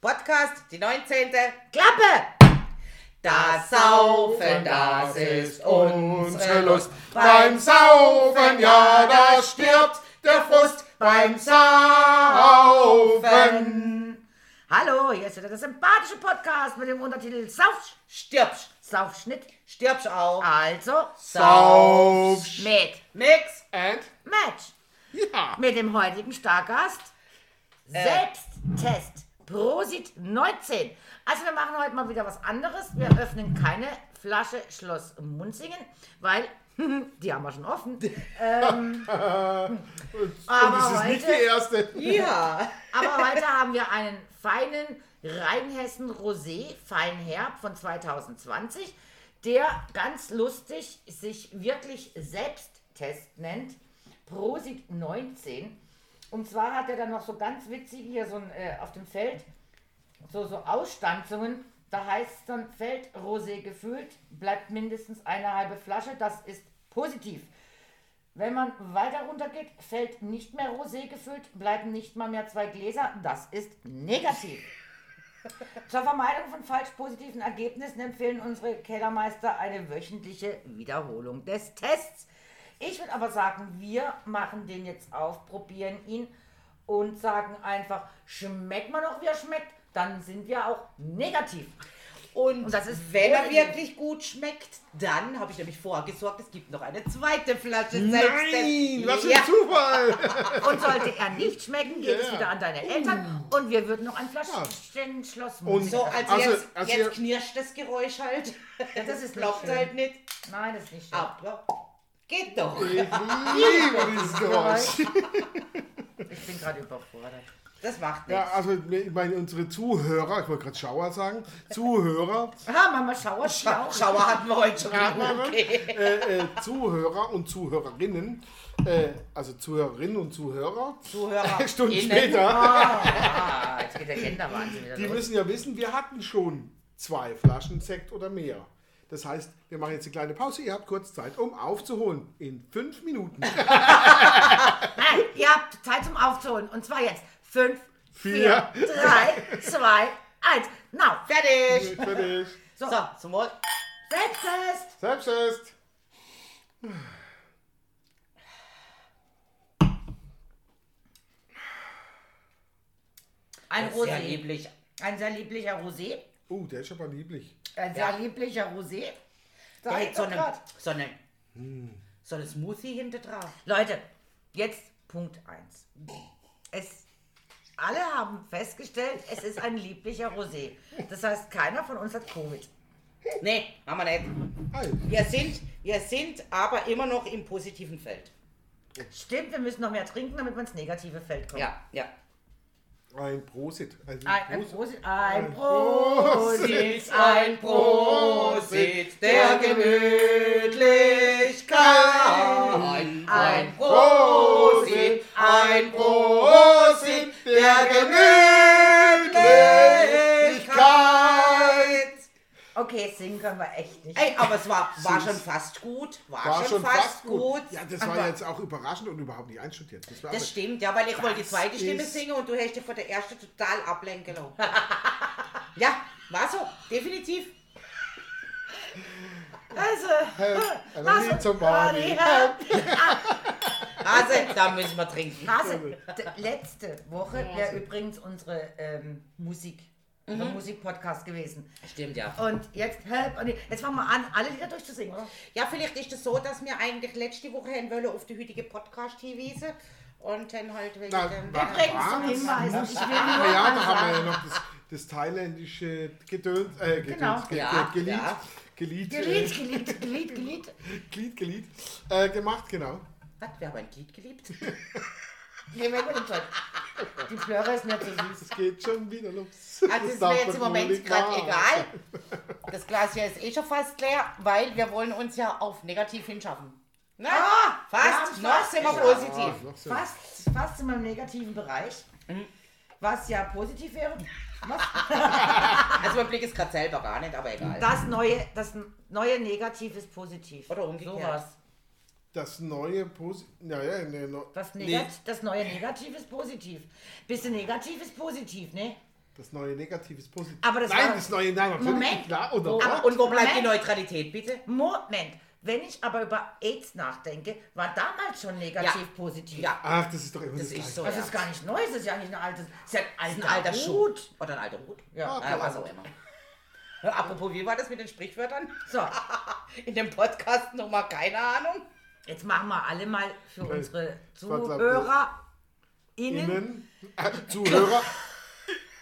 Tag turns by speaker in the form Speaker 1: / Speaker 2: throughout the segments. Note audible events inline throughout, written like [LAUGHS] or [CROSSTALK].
Speaker 1: Podcast, die 19.
Speaker 2: Klappe!
Speaker 1: Das Saufen, das ist unsere Lust.
Speaker 3: Beim Saufen, ja, da stirbt der Frust. Beim Saufen.
Speaker 2: Hallo, hier ist wieder der sympathische Podcast mit dem Untertitel Sauf,
Speaker 1: Stirbsch,
Speaker 2: Saufschnitt.
Speaker 1: stirbsch auch.
Speaker 2: Also
Speaker 3: Sauf.
Speaker 2: mit
Speaker 1: Mix.
Speaker 3: And?
Speaker 2: Match.
Speaker 3: Ja.
Speaker 2: Mit dem heutigen Stargast Selbsttest Prosit 19. Also wir machen heute mal wieder was anderes. Wir öffnen keine Flasche Schloss Munzingen, weil [LAUGHS] die haben wir schon offen. Ähm, [LAUGHS]
Speaker 3: Und
Speaker 2: Aber
Speaker 3: das ist nicht
Speaker 2: heute-
Speaker 3: die erste.
Speaker 1: Ja. [LAUGHS]
Speaker 2: aber heute haben wir einen feinen Rheinhessen Rosé Feinherb von 2020, der ganz lustig sich wirklich Selbsttest nennt. Prosit 19. Und zwar hat er dann noch so ganz witzig hier so ein, äh, auf dem Feld so, so Ausstanzungen. Da heißt es dann Feld Rosé gefüllt, bleibt mindestens eine halbe Flasche. Das ist positiv. Wenn man weiter runter geht, fällt nicht mehr Rosé gefüllt, bleiben nicht mal mehr zwei Gläser. Das ist negativ. [LAUGHS] Zur Vermeidung von falsch positiven Ergebnissen empfehlen unsere Kellermeister eine wöchentliche Wiederholung des Tests. Ich würde aber sagen, wir machen den jetzt auf, probieren ihn und sagen einfach, schmeckt man noch, wie er schmeckt, dann sind wir auch negativ.
Speaker 1: Und,
Speaker 2: Und das ist
Speaker 1: wenn er wirklich gut schmeckt, dann habe ich nämlich vorgesorgt, es gibt noch eine zweite Flasche
Speaker 3: Nein, was für
Speaker 1: ja.
Speaker 3: ein Zufall. [LAUGHS]
Speaker 2: Und sollte er nicht schmecken, geht es
Speaker 3: Ja.
Speaker 2: wieder an deine Eltern und wir würden noch ein Flaschchen Schloss
Speaker 3: Und-
Speaker 1: So, also,
Speaker 3: Also-
Speaker 1: jetzt,
Speaker 3: also
Speaker 1: jetzt knirscht das Geräusch halt.
Speaker 2: Ja, das ist [LAUGHS] schön.
Speaker 1: halt nicht.
Speaker 2: Nein, das ist nicht schön.
Speaker 1: Aber geht doch.
Speaker 3: Ich liebe [LAUGHS] dieses Geräusch.
Speaker 2: Ich bin gerade überfordert.
Speaker 1: Das macht
Speaker 3: Ja,
Speaker 1: nichts.
Speaker 3: also ich meine, unsere Zuhörer, ich wollte gerade Schauer sagen, Zuhörer, [LAUGHS]
Speaker 2: Aha, Mama schauert
Speaker 1: Scha
Speaker 2: auch.
Speaker 1: Schauer hatten wir heute schon. Okay.
Speaker 3: äh, äh, Zuhörer und Zuhörerinnen, äh, also Zuhörerinnen und Zuhörer,
Speaker 1: Zuhörer. [LAUGHS]
Speaker 3: Stunden
Speaker 1: innen.
Speaker 3: später,
Speaker 2: Ah, jetzt geht der Genderwahnsinn wieder
Speaker 3: die
Speaker 2: los.
Speaker 3: müssen ja wissen, wir hatten schon zwei Flaschen Sekt oder mehr. Das heißt, wir machen jetzt eine kleine Pause. Ihr habt kurz Zeit, um aufzuholen. In fünf Minuten. [LAUGHS]
Speaker 2: Nein, ihr habt Zeit zum Aufzuholen. Und zwar jetzt. Fünf,
Speaker 3: Vier.
Speaker 2: vier, drei, zwei, eins. Now.
Speaker 1: Fertig.
Speaker 3: Fertig.
Speaker 1: So, zum Wohl.
Speaker 2: Selbsttest.
Speaker 3: Selbsttest.
Speaker 2: Ein
Speaker 1: Sehr
Speaker 2: Rosé.
Speaker 1: lieblich.
Speaker 2: Ein sehr lieblicher Rosé.
Speaker 3: Uh, der ist aber lieblich.
Speaker 2: Ein sehr lieblicher Rosé.
Speaker 1: Der
Speaker 2: ich
Speaker 1: hat so eine, so eine, so eine Smoothie hinter drauf.
Speaker 2: Leute, jetzt Punkt 1. Es, alle haben festgestellt, es ist ein lieblicher Rosé. Das heißt, keiner von uns hat Covid.
Speaker 1: Nee, haben wir nicht. Wir sind, wir sind aber immer noch im positiven Feld.
Speaker 2: Stimmt, wir müssen noch mehr trinken, damit wir ins negative Feld kommen.
Speaker 1: Ja, ja.
Speaker 3: Ein Prosit. Also
Speaker 2: Ein,
Speaker 3: Prosit.
Speaker 2: Ein
Speaker 3: Prosit.
Speaker 2: Prosit. Ein
Speaker 1: Prosit der Gemütlichkeit.
Speaker 2: Ein
Speaker 1: Prosit, ein Prosit der Gemütlichkeit.
Speaker 2: Okay, singen können wir echt nicht.
Speaker 1: Ey, aber es war, war schon fast gut. War, schon, fast, gut.
Speaker 3: Ja, das war jetzt auch überraschend und überhaupt nicht einstudiert. Das war
Speaker 1: Das stimmt, ja, weil ich wollte die zweite Stimme singen und du hast dich von der ersten total ablenken lassen. [LAUGHS] ja, war so, definitiv.
Speaker 2: Also,
Speaker 3: and I
Speaker 2: lass
Speaker 3: need
Speaker 2: uns
Speaker 3: somebody
Speaker 2: Party
Speaker 1: Also, da müssen wir trinken.
Speaker 2: Hase, d- letzte Woche wäre übrigens unsere ähm, Musik, unser Musikpodcast gewesen.
Speaker 1: Stimmt, ja.
Speaker 2: Und jetzt, help, und jetzt fangen wir an, alle Lieder durchzusingen, oder?
Speaker 1: Ja, vielleicht ist es so, dass wir eigentlich letzte Woche hin wollen auf die heutige Podcast hinweisen und dann halt wegen
Speaker 3: Na,
Speaker 1: dem...
Speaker 2: Übrigens zum Hinweis, ich will
Speaker 3: ja, da haben wir ja noch das, das thailändische Gedöns, äh, Gedöns,
Speaker 2: Genau.
Speaker 3: ge,
Speaker 1: Ja,
Speaker 3: ge, Gelied,
Speaker 1: ja.
Speaker 3: Gelied,
Speaker 2: Gelied,
Speaker 3: äh,
Speaker 2: Gelied, Gelied, Gelied.
Speaker 3: Glied, Gelied, äh, gemacht, genau.
Speaker 1: Was, wir haben ein Glied geliebt? [LAUGHS]
Speaker 2: Wir den Zeug. Die Flöre ist nicht so süß.
Speaker 3: Es geht schon wieder los.
Speaker 1: Also das ist mir jetzt im Moment gerade egal. Das Glas hier ist eh schon fast leer, weil wir wollen uns ja auf negativ hinschaffen. Na,
Speaker 2: Ah, wir
Speaker 1: fast, noch
Speaker 2: fast
Speaker 1: sind wir positiv.
Speaker 3: Ah, so.
Speaker 2: Fast, fast in meinem negativen Bereich. Was ja positiv wäre. Was? [LAUGHS]
Speaker 1: Also mein Blick ist gerade selber gar nicht, aber egal.
Speaker 2: Das neue, das neue Negativ ist positiv.
Speaker 1: Oder umgekehrt.
Speaker 2: Sowas.
Speaker 3: Das neue Posi naja, ne, no
Speaker 2: Das,
Speaker 3: nee,
Speaker 2: Negat das neue Negativ ist positiv. Bisschen negativ ist positiv, ne?
Speaker 3: Das neue Negativ ist positiv.
Speaker 2: Aber das
Speaker 3: nein,
Speaker 2: war-
Speaker 3: das neue Nein,
Speaker 2: Moment.
Speaker 3: klar. Oder
Speaker 2: aber-
Speaker 1: Und wo bleibt die
Speaker 2: Moment.
Speaker 1: Neutralität, bitte?
Speaker 2: Moment, wenn ich aber über AIDS nachdenke, war damals schon negativ
Speaker 1: Ja.
Speaker 2: positiv.
Speaker 1: Ja,
Speaker 3: Ach, das ist doch immer
Speaker 1: das
Speaker 3: das,
Speaker 1: ist so.
Speaker 2: Das
Speaker 1: ja.
Speaker 2: ist gar nicht neu, das ist ja eigentlich ein altes, das ist ja ein alter,
Speaker 1: alter Schuh.
Speaker 2: Hut.
Speaker 1: Oder ein alter Hut.
Speaker 2: Ja,
Speaker 3: Ah,
Speaker 1: Ja, was auch immer. Apropos, wie war das mit den Sprichwörtern?
Speaker 2: So, [LAUGHS]
Speaker 1: In dem Podcast nochmal keine Ahnung.
Speaker 2: Jetzt machen wir alle mal für
Speaker 3: Okay.
Speaker 2: unsere
Speaker 3: ich,
Speaker 2: Zuhörer innen.
Speaker 3: Innen, [LAUGHS] äh, Zuhörer,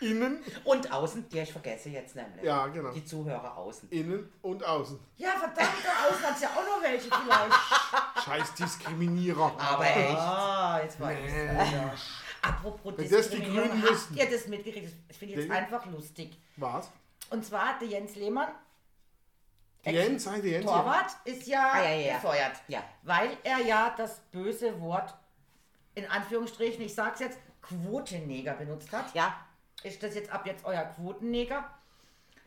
Speaker 3: innen,
Speaker 1: Und außen, die ich vergesse jetzt nämlich.
Speaker 3: ja, genau.
Speaker 1: Die Zuhörer außen.
Speaker 3: Innen und außen.
Speaker 2: Ja, verdammt, da außen hat ja auch noch welche vielleicht. [LAUGHS]
Speaker 3: Scheiß Diskriminierer.
Speaker 1: Aber echt.
Speaker 2: Ah, jetzt war ich ja. Apropos
Speaker 3: Wenn das die Grünen
Speaker 2: habt ihr das mitgekriegt? Das finde ich jetzt
Speaker 3: Den-
Speaker 2: einfach lustig.
Speaker 3: Was?
Speaker 2: Und zwar hat der Jens Lehmann,
Speaker 3: Jens, sei die Jens. ja.
Speaker 2: Torwart, ist ja,
Speaker 1: Ah, ja, ja, ja.
Speaker 2: gefeuert.
Speaker 1: Ja.
Speaker 2: Weil er ja das böse Wort, in Anführungsstrichen, ich sag's jetzt, Quotenneger benutzt hat.
Speaker 1: Ja,
Speaker 2: Ist das jetzt ab jetzt euer Quotenneger?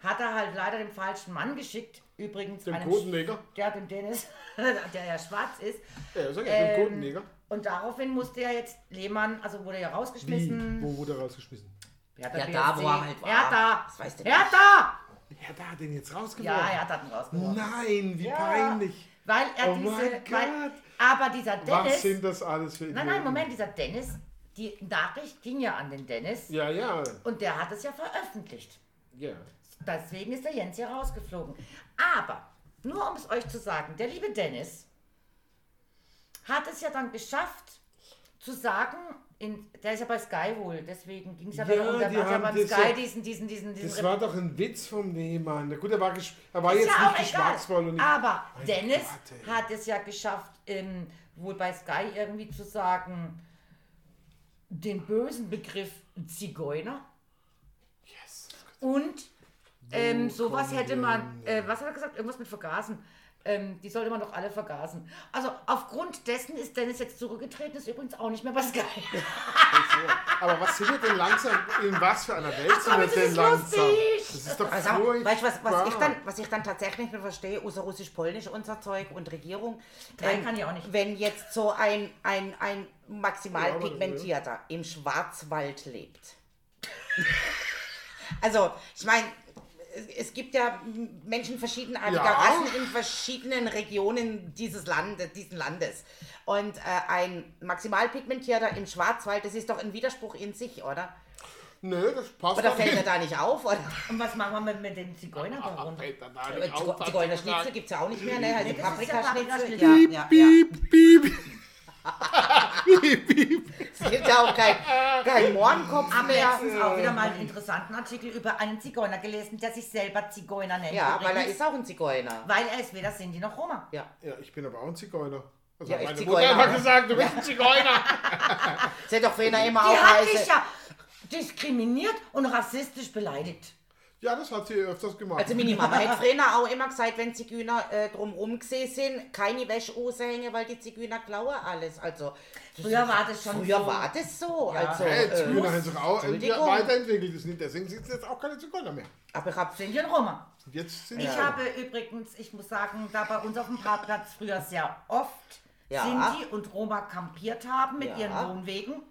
Speaker 2: Hat er halt leider den falschen Mann geschickt. Übrigens
Speaker 3: Dem
Speaker 2: einem
Speaker 3: Quotenneger?
Speaker 2: Der dem Dennis, [LAUGHS] der ja schwarz ist.
Speaker 3: Ja, sag ja,
Speaker 2: Ähm,
Speaker 3: dem Quotenneger.
Speaker 2: Und daraufhin musste er jetzt Lehmann, also wurde er
Speaker 3: Wie?
Speaker 2: rausgeschmissen.
Speaker 3: Wo wurde er rausgeschmissen?
Speaker 1: Ja, da, wo er halt war.
Speaker 2: Hertha!
Speaker 1: Das weißt du
Speaker 2: Hertha!
Speaker 3: Hat den jetzt rausgeworfen?
Speaker 2: Ja, er hat ihn rausgeworfen.
Speaker 3: Nein, wie
Speaker 2: Ja,
Speaker 3: peinlich.
Speaker 2: Weil er
Speaker 3: Oh
Speaker 2: diese.
Speaker 3: mein
Speaker 2: Weil,
Speaker 3: Gott.
Speaker 2: aber dieser
Speaker 3: Was
Speaker 2: Dennis.
Speaker 3: sind das alles für
Speaker 2: Nein, nein, Moment, dieser Dennis, die Nachricht ging ja an den Dennis
Speaker 3: Ja, ja.
Speaker 2: und der hat es ja veröffentlicht.
Speaker 3: ja.
Speaker 2: Deswegen ist der Jens hier rausgeflogen. Aber, nur um es euch zu sagen, der liebe Dennis hat es ja dann geschafft zu sagen, in, der ist ja bei Sky wohl, deswegen ging es ja,
Speaker 3: Ja,
Speaker 2: um, der
Speaker 3: die
Speaker 2: ja beim Sky
Speaker 3: ja-
Speaker 2: diesen, diesen, diesen, diesen
Speaker 3: Das war doch ein Witz vom Lehmann. Na Gut, er war, er war
Speaker 2: Ist
Speaker 3: jetzt
Speaker 2: ja
Speaker 3: nicht geschmacksvoll. Und nicht,
Speaker 2: Aber Dennis
Speaker 3: Gott,
Speaker 2: hat es ja geschafft, ähm, wohl bei Sky irgendwie zu sagen, den bösen Begriff Zigeuner.
Speaker 3: Yes.
Speaker 2: Und ähm, sowas hätte man, äh, was hat er gesagt? Irgendwas mit vergasen. Ähm, die sollte man doch alle vergasen. Also aufgrund dessen ist Dennis jetzt zurückgetreten, ist übrigens auch nicht mehr bei Sky. [LAUGHS]
Speaker 3: Aber was sind wir denn langsam? In was für einer Welt
Speaker 2: Ach
Speaker 3: sind wir denn
Speaker 2: ist
Speaker 3: langsam?
Speaker 2: lustig.
Speaker 3: Das ist doch
Speaker 1: Also, weißt du, was, was, ich dann, was ich dann tatsächlich nicht verstehe, außer Russisch-Polnisch, unser Zeug und Regierung,
Speaker 2: Drei kann ich auch nicht.
Speaker 1: wenn jetzt so ein, ein, ein maximal
Speaker 3: Ja,
Speaker 1: pigmentierter im Schwarzwald lebt. [LAUGHS] also, ich meine, es- gibt ja Menschen verschiedenartiger
Speaker 3: Ja.
Speaker 1: Rassen in verschiedenen Regionen dieses Landes, diesen Landes. Und äh, ein maximal pigmentierter im Schwarzwald, das ist doch ein Widerspruch in sich, oder?
Speaker 3: Nö, das passt
Speaker 1: Oder fällt er da nicht auf? Oder?
Speaker 2: Und was machen wir mit, mit
Speaker 1: Zigo-
Speaker 3: hat sie
Speaker 1: Zigeunerschnitzel gibt es ja auch nicht mehr, ne?
Speaker 2: Ja
Speaker 1: Paprikaschnitzel. Ja, ja, ja.
Speaker 3: Piep. piep, piep.
Speaker 1: Es gibt ja auch kein, kein Mohrenkopf
Speaker 2: Hab
Speaker 1: mehr.
Speaker 2: letztens auch wieder mal einen interessanten Artikel über einen Zigeuner gelesen, der sich selber Zigeuner nennt.
Speaker 1: Ja, weil er
Speaker 2: übrigens.
Speaker 1: ist auch ein Zigeuner.
Speaker 2: Weil er ist weder Sinti noch Roma.
Speaker 1: Ja.
Speaker 3: Ja, ich bin aber auch ein Zigeuner. Also
Speaker 1: Ja, ich
Speaker 3: meine
Speaker 1: Zigeuner,
Speaker 3: Mutter hat mal
Speaker 1: aber-
Speaker 3: gesagt, du bist ein Zigeuner. [LAUGHS]
Speaker 1: Sie hat doch früher immer
Speaker 2: Die
Speaker 1: auch
Speaker 2: hat
Speaker 1: heiße.
Speaker 2: dich ja diskriminiert und rassistisch beleidigt.
Speaker 3: Ja, das hat sie öfters gemacht.
Speaker 1: Also meine Mama hat früher auch immer gesagt, wenn Zigeuner äh, drumrum gesehen sind, keine Wäsche raushängen, weil die Zigeuner klauen alles. Also
Speaker 2: Früher war das schon
Speaker 1: früher
Speaker 2: so.
Speaker 1: war das so.
Speaker 2: Ja.
Speaker 1: Also,
Speaker 3: Hey,
Speaker 1: äh,
Speaker 3: Zigeuner haben sich auch weiterentwickelt. Das sind- Deswegen sind es jetzt auch keine Zigeuner mehr.
Speaker 1: aber ich hab
Speaker 2: Sinti und Roma.
Speaker 3: Jetzt sind
Speaker 2: Ich habe übrigens, ich muss sagen, da bei uns auf dem Parkplatz früher sehr oft
Speaker 1: Ja.
Speaker 2: Sinti und Roma kampiert haben mit
Speaker 1: Ja.
Speaker 2: ihren Wohnwegen.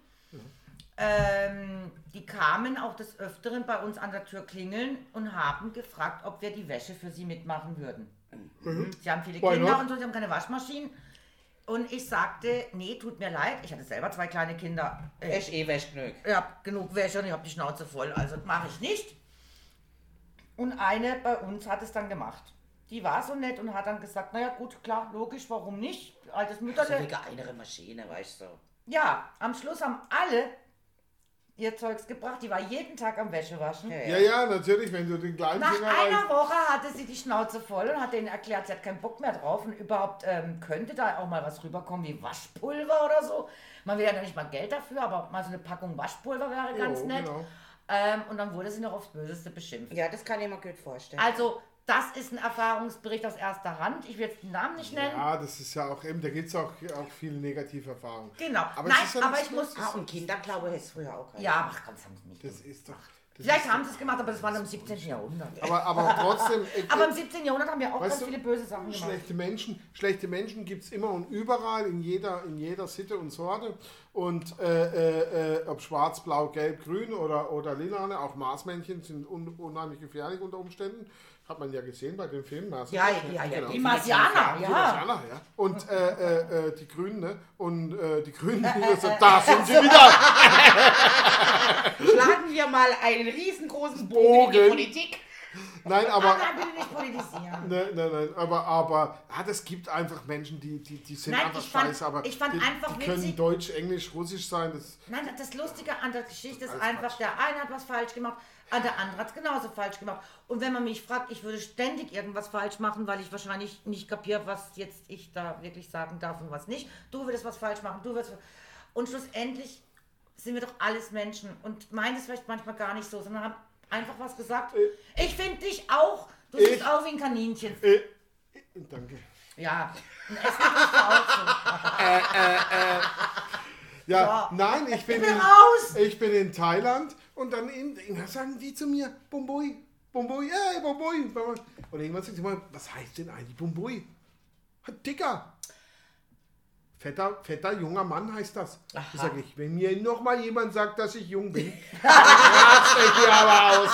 Speaker 2: Ähm, die kamen auch des Öfteren bei uns an der Tür klingeln und haben gefragt, ob wir die Wäsche für sie mitmachen würden. Sie haben viele
Speaker 3: Why
Speaker 2: Kinder
Speaker 3: not?
Speaker 2: und so, sie haben keine Waschmaschinen. Und ich sagte, nee, tut mir leid, ich hatte selber zwei kleine Kinder. Äh,
Speaker 1: echt eh Wäsche genug.
Speaker 2: ich habe genug Wäsche und ich habe die Schnauze voll, also mache ich nicht. Und eine bei uns hat es dann gemacht. Die war so nett und hat dann gesagt, naja gut, klar, logisch, warum nicht? Altes
Speaker 1: So
Speaker 2: Mütterle.
Speaker 1: wie eine Maschine, weißt du.
Speaker 2: Ja, am Schluss haben alle ihr Zeugs gebracht. Die war jeden Tag am Wäschewaschen.
Speaker 3: Ja, ja, natürlich, wenn du den kleinen
Speaker 2: Nach
Speaker 3: Finger
Speaker 2: einer
Speaker 3: reißt.
Speaker 2: Woche hatte sie die Schnauze voll und hat denen erklärt, sie hat keinen Bock mehr drauf und überhaupt ähm, könnte da auch mal was rüberkommen wie Waschpulver oder so. Man will ja noch nicht mal Geld dafür, aber mal so eine Packung Waschpulver wäre ganz
Speaker 3: Jo,
Speaker 2: nett.
Speaker 3: genau.
Speaker 2: Ähm, und dann wurde sie noch aufs Böseste beschimpft.
Speaker 1: Ja, das kann ich mir gut vorstellen.
Speaker 2: Also, das ist ein Erfahrungsbericht aus erster Hand. Ich will jetzt den Namen nicht nennen.
Speaker 3: Ja, das ist ja auch eben, da gibt es auch, auch viele negative Erfahrungen.
Speaker 2: Genau.
Speaker 3: Aber es
Speaker 2: Nein,
Speaker 3: ist ja
Speaker 2: aber ich muss.
Speaker 1: ah, und Kinderklaue ist früher auch kein.
Speaker 2: Ja, ach das haben sie nicht.
Speaker 3: Das ist doch,
Speaker 2: Vielleicht haben sie es gemacht, aber das war im 17. Jahrhundert.
Speaker 3: Aber, aber trotzdem. ich- [LAUGHS]
Speaker 2: Aber im 17. Jahrhundert haben wir auch ganz
Speaker 3: du,
Speaker 2: viele böse Sachen gemacht.
Speaker 3: Schlechte Menschen, schlechte Menschen gibt es immer und überall, in jeder, in jeder Sitte und Sorte. Und äh, äh, äh, ob schwarz, blau, gelb, grün oder, oder lilane, auch Marsmännchen sind un, unheimlich gefährlich unter Umständen. Hat man ja gesehen bei dem Film. Mars
Speaker 1: Ja, ja, ja.
Speaker 3: Genau.
Speaker 2: Die Marsianer,
Speaker 3: Die
Speaker 2: ja.
Speaker 3: Marsianer, ja. Und äh, äh, äh, die Grünen, ne? Und äh, die Grünen, die so, da sind sie wieder.
Speaker 1: Schlagen wir mal einen riesengroßen Bogen in die
Speaker 3: Bogen.
Speaker 1: Politik.
Speaker 3: Nein, aber.
Speaker 2: Nein.
Speaker 3: Nein, nein, aber, aber ja, das gibt einfach Menschen, die, die, die sind
Speaker 2: Nein,
Speaker 3: einfach
Speaker 2: ich fand-
Speaker 3: scheiße, aber
Speaker 2: ich fand
Speaker 3: die,
Speaker 2: einfach
Speaker 3: die können
Speaker 2: witzig-
Speaker 3: Deutsch, Englisch, Russisch sein. Das,
Speaker 2: Nein, das Lustige an der Geschichte ist
Speaker 3: Alles
Speaker 2: einfach,
Speaker 3: Quatsch.
Speaker 2: der eine hat was falsch gemacht, ah, der andere hat es genauso falsch gemacht. Und wenn man mich fragt, ich würde ständig irgendwas falsch machen, weil ich wahrscheinlich nicht kapiere, was jetzt ich da wirklich sagen darf und was nicht. Du würdest was falsch machen, du würdest... Und schlussendlich sind wir doch alles Menschen und meinen es vielleicht manchmal gar nicht so, sondern haben einfach was gesagt. Ich finde dich auch, du
Speaker 3: Ich-
Speaker 2: siehst auch wie ein Kaninchen.
Speaker 3: äh, äh, danke.
Speaker 2: Ja, ein Essen bist du auch so.
Speaker 3: Ja,
Speaker 2: So.
Speaker 3: nein, ich bin,
Speaker 2: Ich bin
Speaker 3: in,
Speaker 2: raus.
Speaker 3: ich bin in Thailand und dann in, in, sagen die zu mir, Bomboi, Bomboi, hey, Bomboi. Und irgendwann sagt sie mal, was heißt denn eigentlich Bomboi? Dicker. Fetter, fetter junger Mann heißt das. Ich sage ich, wenn mir noch mal jemand sagt, dass ich jung bin, [LAUGHS] dann rastet ihr aber aus.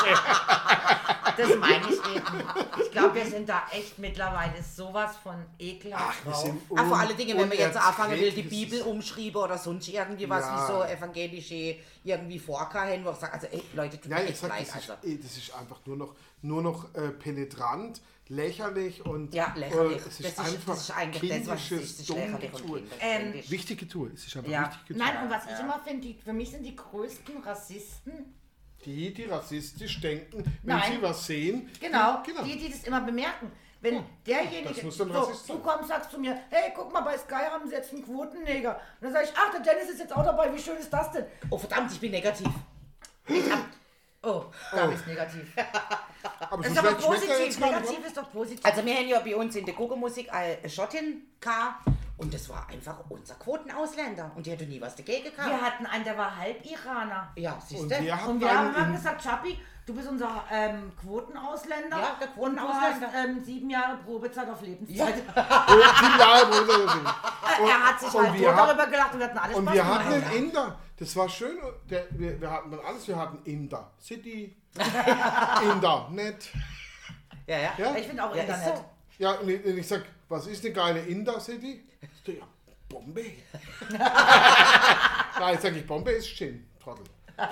Speaker 2: Das meine ich eben. Ich glaube, wir sind da echt mittlerweile sowas von ekelhaft
Speaker 3: Wir
Speaker 2: drauf.
Speaker 1: Ach, vor allen Dingen, wenn man jetzt anfangen will, die. Bibel umschreiben oder sonst irgendwie was,
Speaker 3: Ja.
Speaker 1: wie so evangelische irgendwie Vorkahen, wo ich sage, also ey, Leute, tut
Speaker 3: Ja,
Speaker 1: mir echt
Speaker 3: sag,
Speaker 1: leid.
Speaker 3: das,
Speaker 1: Also.
Speaker 3: ist, eh, das ist einfach nur noch, nur noch äh, penetrant, lächerlich und
Speaker 1: Ja, lächerlich.
Speaker 3: Äh, es
Speaker 1: das,
Speaker 3: ist
Speaker 1: ist,
Speaker 3: einfach
Speaker 1: das ist eigentlich das, was es
Speaker 3: kindisches,
Speaker 1: ist, das ist und
Speaker 3: Tour.
Speaker 1: kindisch.
Speaker 3: Wichtige Tour, es ist einfach
Speaker 2: Ja.
Speaker 3: wichtige Tour.
Speaker 2: Nein, und was ich immer finde, für mich sind die größten Rassisten,
Speaker 3: Die, die rassistisch denken, wenn
Speaker 2: Nein.
Speaker 3: sie was sehen.
Speaker 2: genau,
Speaker 3: die, genau.
Speaker 2: die, die das immer bemerken. Wenn derjenige,
Speaker 3: das
Speaker 2: so, du
Speaker 3: sein.
Speaker 2: kommst, sagst zu mir, hey, guck mal, bei Sky haben sie jetzt einen Quotenneger. Und dann sage ich, ach, der Dennis ist jetzt auch dabei, wie schön ist das denn?
Speaker 1: Oh verdammt, ich bin negativ.
Speaker 2: Oh, da ist negativ. [LAUGHS]
Speaker 3: aber
Speaker 2: Das ist aber
Speaker 3: er
Speaker 2: positiv, negativ ist doch positiv.
Speaker 1: Also wir haben ja bei uns in der Guckermusik eine Schottin gehabt und das war einfach unser Quotenausländer und die hatte nie was dagegen
Speaker 2: Wir
Speaker 1: gehabt.
Speaker 2: habt einen, der war halb Iraner.
Speaker 1: Ja, siehst
Speaker 3: Und
Speaker 1: du?
Speaker 3: wir haben
Speaker 2: Und wir haben
Speaker 3: in-
Speaker 2: gesagt, Chappi, du bist unser ähm, Quotenausländer.
Speaker 1: Ja, der
Speaker 2: Und du
Speaker 1: Quotenausländer.
Speaker 2: hast ähm, sieben Jahre Probezeit auf Lebenszeit.
Speaker 3: Oh, [LAUGHS] die [LAUGHS] Jahre, wir sind.
Speaker 2: er hat sich
Speaker 3: und
Speaker 2: halt
Speaker 3: wir
Speaker 2: tot
Speaker 3: haben-
Speaker 2: darüber gelacht und wir hatten alles
Speaker 3: Und
Speaker 2: Spaß
Speaker 3: wir hatten einen Inder. Das war schön. Der, wir, wir hatten dann alles. Wir hatten Inder. City. [LAUGHS] Inder. Nett.
Speaker 1: Ja, ja.
Speaker 3: Ja?
Speaker 2: Ich finde auch
Speaker 1: Ja,
Speaker 2: Internet.
Speaker 1: so.
Speaker 3: Ja, und ich, und ich sag, was ist eine geile Inder-City? [LAUGHS] Ich sag, Ja, Bombay. Nein, sag ich, Bombay ist Gin, Trottel. Da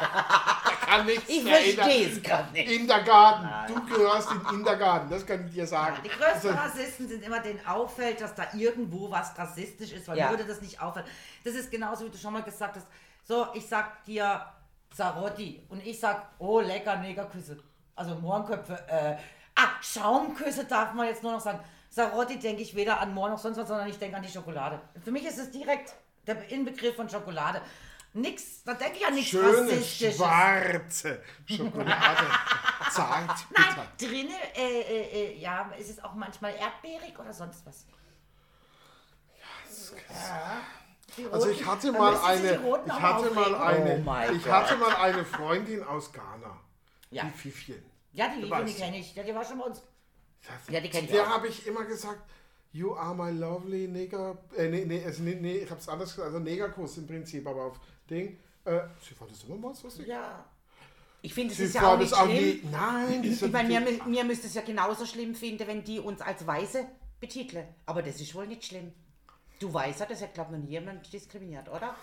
Speaker 3: kann nichts
Speaker 1: Ich
Speaker 3: mehr
Speaker 1: verstehe es gerade nicht.
Speaker 3: Indergarten. Du gehörst in Indergarten, das kann ich dir sagen.
Speaker 2: Die größten
Speaker 3: Also,
Speaker 2: Rassisten sind immer, denen auffällt, dass da irgendwo was rassistisch ist, weil
Speaker 1: Ja.
Speaker 2: würde das nicht auffallen. Das ist genauso, wie du schon mal gesagt hast. So, ich sag dir Sarotti und ich sag, oh, lecker Negerküsse. Also Mohrenköpfe. Äh, ah, Schaumküsse darf man jetzt nur noch sagen. Sarotti denke ich weder an Mohr noch sonst was, sondern ich denke an die Schokolade. Für mich ist es direkt der Inbegriff von Schokolade. Nix, da denke ich an nichts
Speaker 3: schöne,
Speaker 2: Rassistisches.
Speaker 3: schwarze Schokolade. [LAUGHS] Zart,
Speaker 2: Nein, drinnen, äh, äh, äh, ja, ist es auch manchmal erdbeerig oder sonst was? Ja, die
Speaker 3: Also
Speaker 2: roten-
Speaker 3: ich hatte mal eine,
Speaker 2: roten
Speaker 3: ich hatte mal eine,
Speaker 1: Oh
Speaker 3: ich hatte mal eine Freundin aus Ghana.
Speaker 2: Ja.
Speaker 3: Die Fifchen.
Speaker 2: Ja, die Vivian, die
Speaker 3: weißt.
Speaker 2: kenne ich. Ja, die war schon bei uns.
Speaker 1: Ja, die kenn ich
Speaker 3: Der habe ich immer gesagt, you are my lovely nigger. Äh, nee, nee, also, nee, nee ich habe es anders gesagt, also Negerkuss im Prinzip, aber auf Ding. Äh, sie fand das immer mal so.
Speaker 1: Ja. Ich finde, es ist ja auch nicht
Speaker 3: es auch
Speaker 1: schlimm.
Speaker 3: nie. Nein, das
Speaker 1: Ich meine, mir, mir müsste es ja genauso schlimm finden, wenn die uns als Weiße betiteln. Aber das ist wohl nicht schlimm. Du Weißer, das hat, glaube ich, noch nie jemand diskriminiert, oder?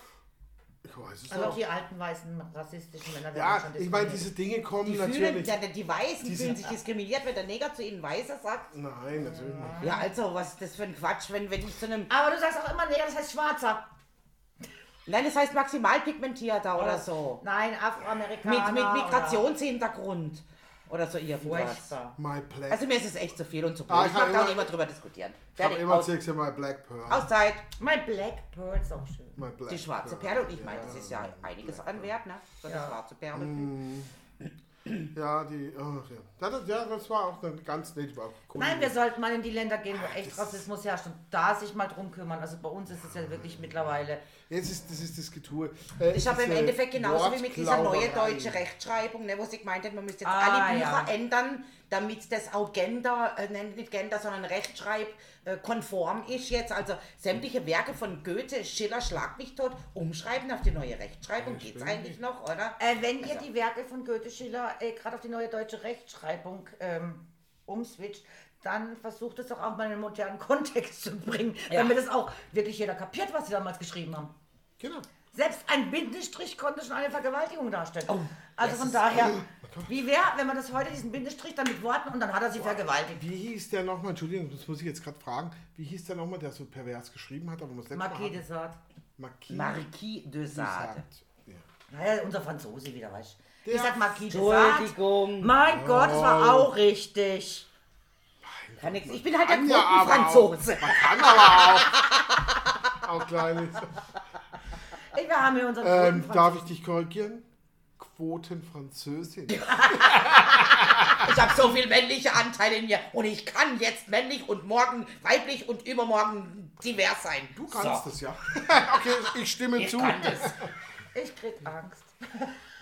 Speaker 3: Ich weiß es
Speaker 2: Also auch
Speaker 3: auch.
Speaker 2: die alten weißen rassistischen Männer werden
Speaker 3: Ja,
Speaker 2: schon
Speaker 3: ich meine, diese Dinge kommen
Speaker 1: Die, fühlen,
Speaker 3: natürlich.
Speaker 1: ja, die Weißen
Speaker 3: Diese-
Speaker 1: fühlen sich diskriminiert, wenn der Neger zu ihnen Weißer sagt.
Speaker 3: Nein, natürlich nicht.
Speaker 1: Ja, also, was ist das für ein Quatsch, wenn, wenn ich zu einem...
Speaker 2: Aber du sagst auch immer, nee, das heißt Schwarzer.
Speaker 1: Nein, das heißt maximal pigmentierter oder so.
Speaker 2: Nein, Afroamerikaner.
Speaker 1: Mit, mit Migrationshintergrund oder so
Speaker 2: Oder
Speaker 1: irgendwas.
Speaker 2: Furchtbar.
Speaker 3: My black.
Speaker 1: Also mir ist es echt zu viel und zu blöd.
Speaker 3: Ah, ich
Speaker 1: mag da auch
Speaker 3: immer-
Speaker 1: nicht mehr drüber diskutieren.
Speaker 3: ich habe immer gesagt, my black pearl.
Speaker 1: Auszeit.
Speaker 2: Mein Black Pearl ist auch schön.
Speaker 3: My black
Speaker 1: Die schwarze
Speaker 3: pearl.
Speaker 1: Perle und ich meine, das ist ja einiges an Wert, ne? So eine
Speaker 2: Ja.
Speaker 1: schwarze Perle.
Speaker 3: Mm. Ja, die, ach ja. Das, ja, das war auch eine ganz nett. War cool.
Speaker 2: Nein, wir sollten mal in die Länder gehen, wo echt Rassismus herrscht und da sich mal drum kümmern. Also bei uns ist es ja wirklich mittlerweile.
Speaker 3: Jetzt ist, das ist das Getue. Äh,
Speaker 1: Ich habe im
Speaker 3: diese
Speaker 1: Endeffekt genauso wie mit dieser neuen deutschen Rechtschreibung, ne, wo sie gemeint hat, man müsste jetzt
Speaker 2: Ah,
Speaker 1: alle Bücher
Speaker 2: ja.
Speaker 1: ändern, damit das auch Gender, äh, nicht Gender, sondern Rechtschreib äh, konform ist jetzt. Also sämtliche Werke von Goethe, Schiller, Schlag mich tot, umschreiben auf die neue Rechtschreibung. Geht's eigentlich noch, oder?
Speaker 2: Äh, wenn ihr die Werke von Goethe Schiller äh, gerade auf die neue deutsche Rechtschreibung ähm, umswitcht, dann versucht es doch auch mal in einen modernen [LAUGHS] Kontext zu bringen,
Speaker 1: Ja.
Speaker 2: damit es auch wirklich jeder kapiert, was sie damals geschrieben haben.
Speaker 3: Genau.
Speaker 2: Selbst ein Bindestrich konnte schon eine Vergewaltigung darstellen.
Speaker 1: Oh,
Speaker 2: also
Speaker 1: das
Speaker 2: von
Speaker 1: ist-
Speaker 2: daher, wie wäre, wenn man das heute, diesen Bindestrich dann mit Worten und dann hat er sie vergewaltigt.
Speaker 3: Wie hieß der nochmal, Entschuldigung, das muss ich jetzt gerade fragen, wie hieß der nochmal, der so pervers geschrieben hat, aber man es letzte Mal
Speaker 2: Marquis de? Sade.
Speaker 3: Marquis
Speaker 1: Marquis de
Speaker 3: de
Speaker 1: Sade.
Speaker 3: Ja.
Speaker 2: Naja, unser Franzose wieder, weißt du.
Speaker 3: Der-
Speaker 2: Ich sag Marquis de Sade.
Speaker 1: Entschuldigung.
Speaker 2: Mein Gott, das war auch richtig.
Speaker 1: Kann nix. Ich bin halt der.
Speaker 3: Auch, man kann aber auch. auch kleines.
Speaker 2: Wir haben hier unseren
Speaker 3: Ähm, darf ich dich korrigieren? Quotenfranzösin.
Speaker 1: Ich habe so viel männliche Anteile in mir und ich kann jetzt männlich und morgen weiblich und übermorgen divers sein.
Speaker 3: Du kannst
Speaker 1: so.
Speaker 3: es ja. [LAUGHS] okay, ich stimme
Speaker 1: Ich
Speaker 3: zu.
Speaker 1: kann das.
Speaker 2: Ich krieg Angst.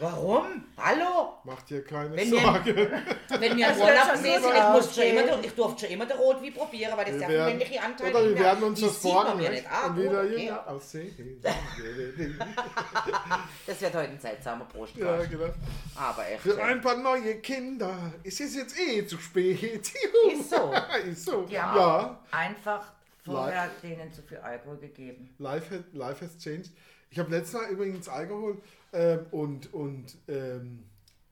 Speaker 1: Warum? Hallo?
Speaker 3: Mach dir keine
Speaker 1: Wenn wir-
Speaker 3: Sorge. [LAUGHS]
Speaker 1: Wenn wir
Speaker 2: Das
Speaker 1: im
Speaker 2: wird
Speaker 1: Urlaub
Speaker 2: schon
Speaker 1: sind,
Speaker 2: gut
Speaker 1: ich, muss schon
Speaker 2: aussehen.
Speaker 1: immer, ich durfte schon immer den Rotwein probieren, weil das
Speaker 3: Wir
Speaker 1: sehr viel
Speaker 3: werden,
Speaker 1: männliche Anteile
Speaker 3: oder wir werden uns
Speaker 1: Die
Speaker 3: das vornehmen.
Speaker 1: Ah,
Speaker 3: und wieder
Speaker 1: okay.
Speaker 3: jünger aussehen. [LAUGHS]
Speaker 1: Das wird heute ein seltsamer Prost.
Speaker 3: ja, genau.
Speaker 1: Aber echt.
Speaker 3: Für
Speaker 1: ja.
Speaker 3: ein paar neue Kinder ist es jetzt eh zu spät.
Speaker 1: Ist so. [LAUGHS]
Speaker 3: ist so.
Speaker 2: Haben
Speaker 3: Ja.
Speaker 2: einfach vorher denen zu viel Alkohol gegeben.
Speaker 3: Life, has- life has changed. Ich habe letztes Mal übrigens Alkohol ähm, und, und ähm,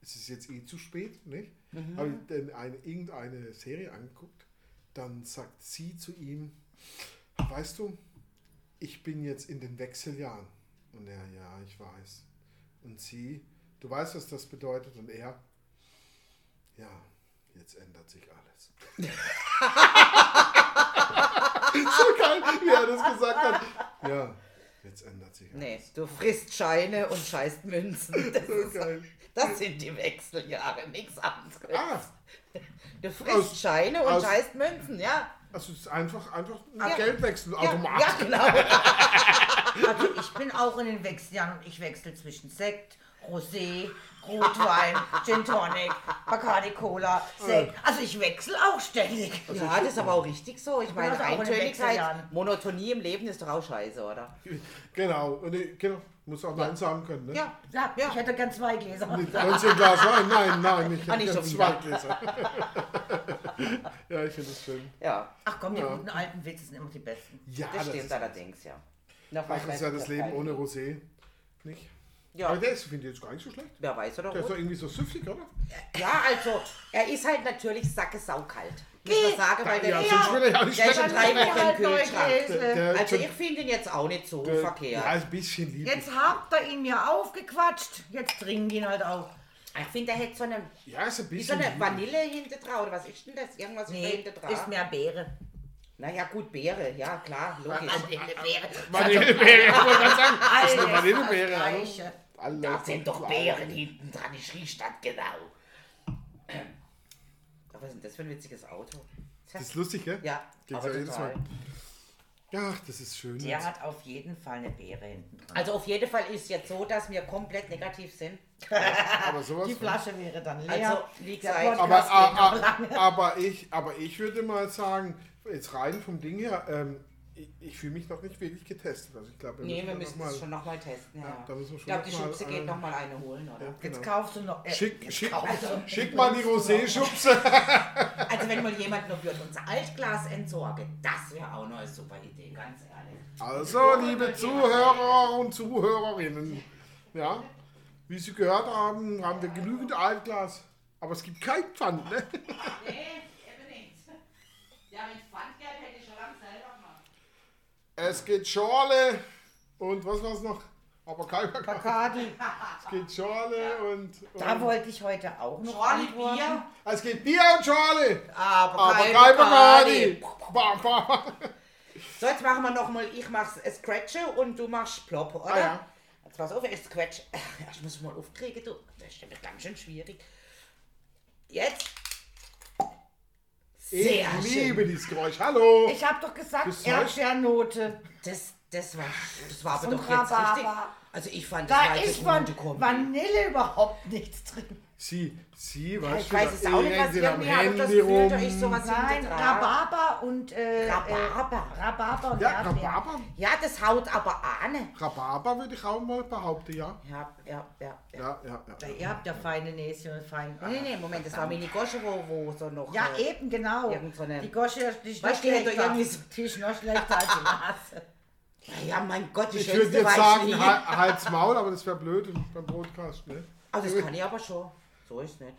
Speaker 3: es ist jetzt eh zu spät, nicht?
Speaker 1: Mhm.
Speaker 3: Habe ich denn eine, irgendeine Serie angeguckt, dann sagt sie zu ihm, weißt du, ich bin jetzt in den Wechseljahren. Und er, ja, ich weiß. Und sie, du weißt, was das bedeutet? Und er, ja, jetzt ändert sich alles. [LAUGHS] so geil, wie er das gesagt hat. Ja, jetzt ändert sich alles.
Speaker 1: Nee, du frisst Scheine und scheißt Münzen. [LAUGHS] Das,
Speaker 3: So
Speaker 1: ist, das sind die Wechseljahre, nichts anderes.
Speaker 3: Ah,
Speaker 1: Du frisst
Speaker 3: Aus-
Speaker 1: Scheine und
Speaker 3: aus-
Speaker 1: scheißt Münzen, ja.
Speaker 3: also es ist einfach, einfach ein
Speaker 1: Ja.
Speaker 3: Geldwechsel,
Speaker 1: Ja,
Speaker 3: Automat.
Speaker 1: ja, genau. [LAUGHS]
Speaker 2: Also ich bin auch in den Wechseljahren und ich wechsle zwischen Sekt, Rosé, Rotwein, Gin Tonic, Bacardi Cola, Sekt. Also ich wechsle auch ständig.
Speaker 1: Ja, das ist aber auch richtig so. Ich meine,
Speaker 2: auch in den
Speaker 1: Eintönigkeit. Monotonie im Leben ist doch auch scheiße, oder?
Speaker 3: Genau, und ich, genau, muss auch Nein sagen können. Ne?
Speaker 1: Ja,
Speaker 2: Ja,
Speaker 1: Ja.
Speaker 2: ich hätte gern zwei Gläser.
Speaker 3: Nicht Ganz ein Glas Wein, nein, nein, ich
Speaker 1: Ah,
Speaker 3: hätte
Speaker 1: nicht
Speaker 3: gerne
Speaker 1: schon
Speaker 3: zwei. Gläser. [LAUGHS] ja, ich finde das schön.
Speaker 1: ja.
Speaker 2: Ach komm, die
Speaker 3: Ja.
Speaker 2: guten alten Witze sind immer die besten.
Speaker 3: Ja,
Speaker 1: Das
Speaker 3: das,
Speaker 1: stimmt
Speaker 3: ist,
Speaker 1: allerdings, ja. Noch
Speaker 3: ach, das ist ja das Leben ohne Rosé. Nicht?
Speaker 1: Ja,
Speaker 3: Aber der ist, finde ich jetzt gar nicht so schlecht.
Speaker 1: wer weiß oder
Speaker 3: Der ist doch irgendwie so süffig, oder?
Speaker 1: Ja, also, er ist halt natürlich sacke saukalt. Muss man sagen, weil der,
Speaker 3: Ja, sonst würde er ja nicht
Speaker 1: der ist schon
Speaker 3: schmecken.
Speaker 1: drei Wochen im
Speaker 2: Halt
Speaker 1: Kühlschrank.
Speaker 3: Der-
Speaker 1: Also ich finde ihn jetzt auch nicht so
Speaker 3: der-
Speaker 1: verkehrt.
Speaker 3: Ja, ein bisschen lieb.
Speaker 2: Jetzt habt ihr ihn mir aufgequatscht. Jetzt trinken ihn halt auch.
Speaker 1: Ich finde, der hätte so eine,
Speaker 3: Ja, ist ein
Speaker 1: so
Speaker 3: bisschen
Speaker 1: eine
Speaker 3: lieb.
Speaker 1: Vanille hinter drauf. Oder was ist denn das? Irgendwas ist
Speaker 2: Nee,
Speaker 1: hinter drauf.
Speaker 2: ist mehr Beere.
Speaker 1: Naja, gut, Beere, ja klar, logisch.
Speaker 2: Vanillebeere.
Speaker 3: Vanillebeere, ich wollte gerade sagen. Das ist eine Vanillebeere. hallo?
Speaker 2: Gleiche.
Speaker 3: Alles
Speaker 1: Da sind doch Beeren hinten dran, ich riech das genau. Aber was ist denn das für ein witziges Auto?
Speaker 3: Das ist lustig, gell?
Speaker 1: Ja,
Speaker 3: Geht's
Speaker 1: aber
Speaker 3: ja jedes. Mal. Ja, das ist schön.
Speaker 2: Der
Speaker 3: jetzt.
Speaker 2: hat auf jeden Fall eine Beere hinten dran.
Speaker 1: Also auf jeden Fall ist jetzt so, dass wir komplett negativ sind.
Speaker 3: aber [LAUGHS] sowas
Speaker 2: Die
Speaker 3: von-
Speaker 2: Flasche wäre dann leer.
Speaker 1: Also, gesagt,
Speaker 3: aber, aber,
Speaker 2: lange.
Speaker 3: aber, ich, aber ich würde mal sagen, jetzt rein vom Ding her, ähm, ich, ich fühle mich noch nicht wirklich getestet. Also ich glaube,
Speaker 1: Nee, wir
Speaker 3: da
Speaker 1: müssen
Speaker 3: noch
Speaker 1: es
Speaker 3: mal-
Speaker 1: schon nochmal testen. Ja.
Speaker 3: Ja, müssen wir
Speaker 1: ich glaube, die
Speaker 3: mal,
Speaker 1: Schubse
Speaker 3: äh,
Speaker 1: geht nochmal eine holen, oder?
Speaker 3: Ja,
Speaker 2: Jetzt
Speaker 3: genau.
Speaker 2: kaufst du noch. Äh,
Speaker 3: Schick,
Speaker 2: jetzt
Speaker 3: schick,
Speaker 2: du-
Speaker 3: schick mal die Rosé-Schubse. [LAUGHS]
Speaker 1: Also wenn mal jemand noch wird unser Altglas entsorgen, das wäre auch noch eine super Idee, ganz ehrlich.
Speaker 3: Also, liebe Zuhörer und Zuhörerinnen, ja, wie Sie gehört haben, haben wir genügend Altglas. Aber es gibt kein Pfand, ne?
Speaker 1: Nee, eben nicht. Ja, mit Pfandgeld hätte ich schon lange selber gemacht.
Speaker 3: Es geht Schorle und was war's noch? Aber kein
Speaker 2: Bacardi.
Speaker 3: Es geht Schorle und, und
Speaker 2: Da wollte ich heute auch noch
Speaker 1: Schorle
Speaker 2: antworten.
Speaker 1: Bier,
Speaker 3: es geht Bier und Schorle.
Speaker 1: aber,
Speaker 3: Aber
Speaker 1: kein Bacardi. So, jetzt machen wir nochmal, ich mach's Scratche und du machst Plop, oder?
Speaker 3: Ah, ja.
Speaker 1: Jetzt pass auf, ich Scratch. [LAUGHS] Ja, ich muss mal aufkriegen, du. Das ist nämlich ganz schön schwierig.
Speaker 2: Jetzt.
Speaker 3: Ich
Speaker 2: Sehr
Speaker 3: liebe
Speaker 2: schön.
Speaker 3: dieses Geräusch. Hallo.
Speaker 2: Ich habe doch gesagt, Erdbeernote.
Speaker 1: Das, das war, das war aber doch jetzt richtig. Also ich fand, das
Speaker 2: Da
Speaker 1: war jetzt
Speaker 2: ist
Speaker 1: Kombi.
Speaker 2: Vanille überhaupt nichts drin.
Speaker 3: Sie, sie,
Speaker 1: Ja,
Speaker 3: weißt
Speaker 1: ich weiß es auch nicht, was
Speaker 3: irgendwie
Speaker 1: habe ich das Gefühl, da ist sowas
Speaker 2: Nein. Rhabarber und äh,
Speaker 1: Rhabarber.
Speaker 2: Äh, Rhabarber und
Speaker 3: Ja. Rhabarber.
Speaker 1: Ja, das haut aber an.
Speaker 3: Rhabarber würde ich auch mal behaupten, ja.
Speaker 1: Ja, ja, ja. ja.
Speaker 3: Ja, ja,
Speaker 2: Ja,
Speaker 3: ja.
Speaker 2: Ihr habt ja feine Näschen und fein.
Speaker 1: Nee, nee, Moment, das war Mini Gosche, wo, wo so noch.
Speaker 2: Ja,
Speaker 1: äh,
Speaker 2: eben, genau.
Speaker 1: Irgend so eine-
Speaker 2: die Gosche die ist noch
Speaker 1: Weißt du, die hätte
Speaker 2: schlechter.
Speaker 1: irgendwie so-
Speaker 2: Die ist noch schlechter als die Nase. [LAUGHS]
Speaker 1: Ja, mein Gott, die
Speaker 3: Ich würde jetzt sagen,
Speaker 1: nie.
Speaker 3: Hal- Hals Maul, aber das wäre blöd beim Broadcast, ne?
Speaker 1: Also das kann ich aber schon. So ist nicht.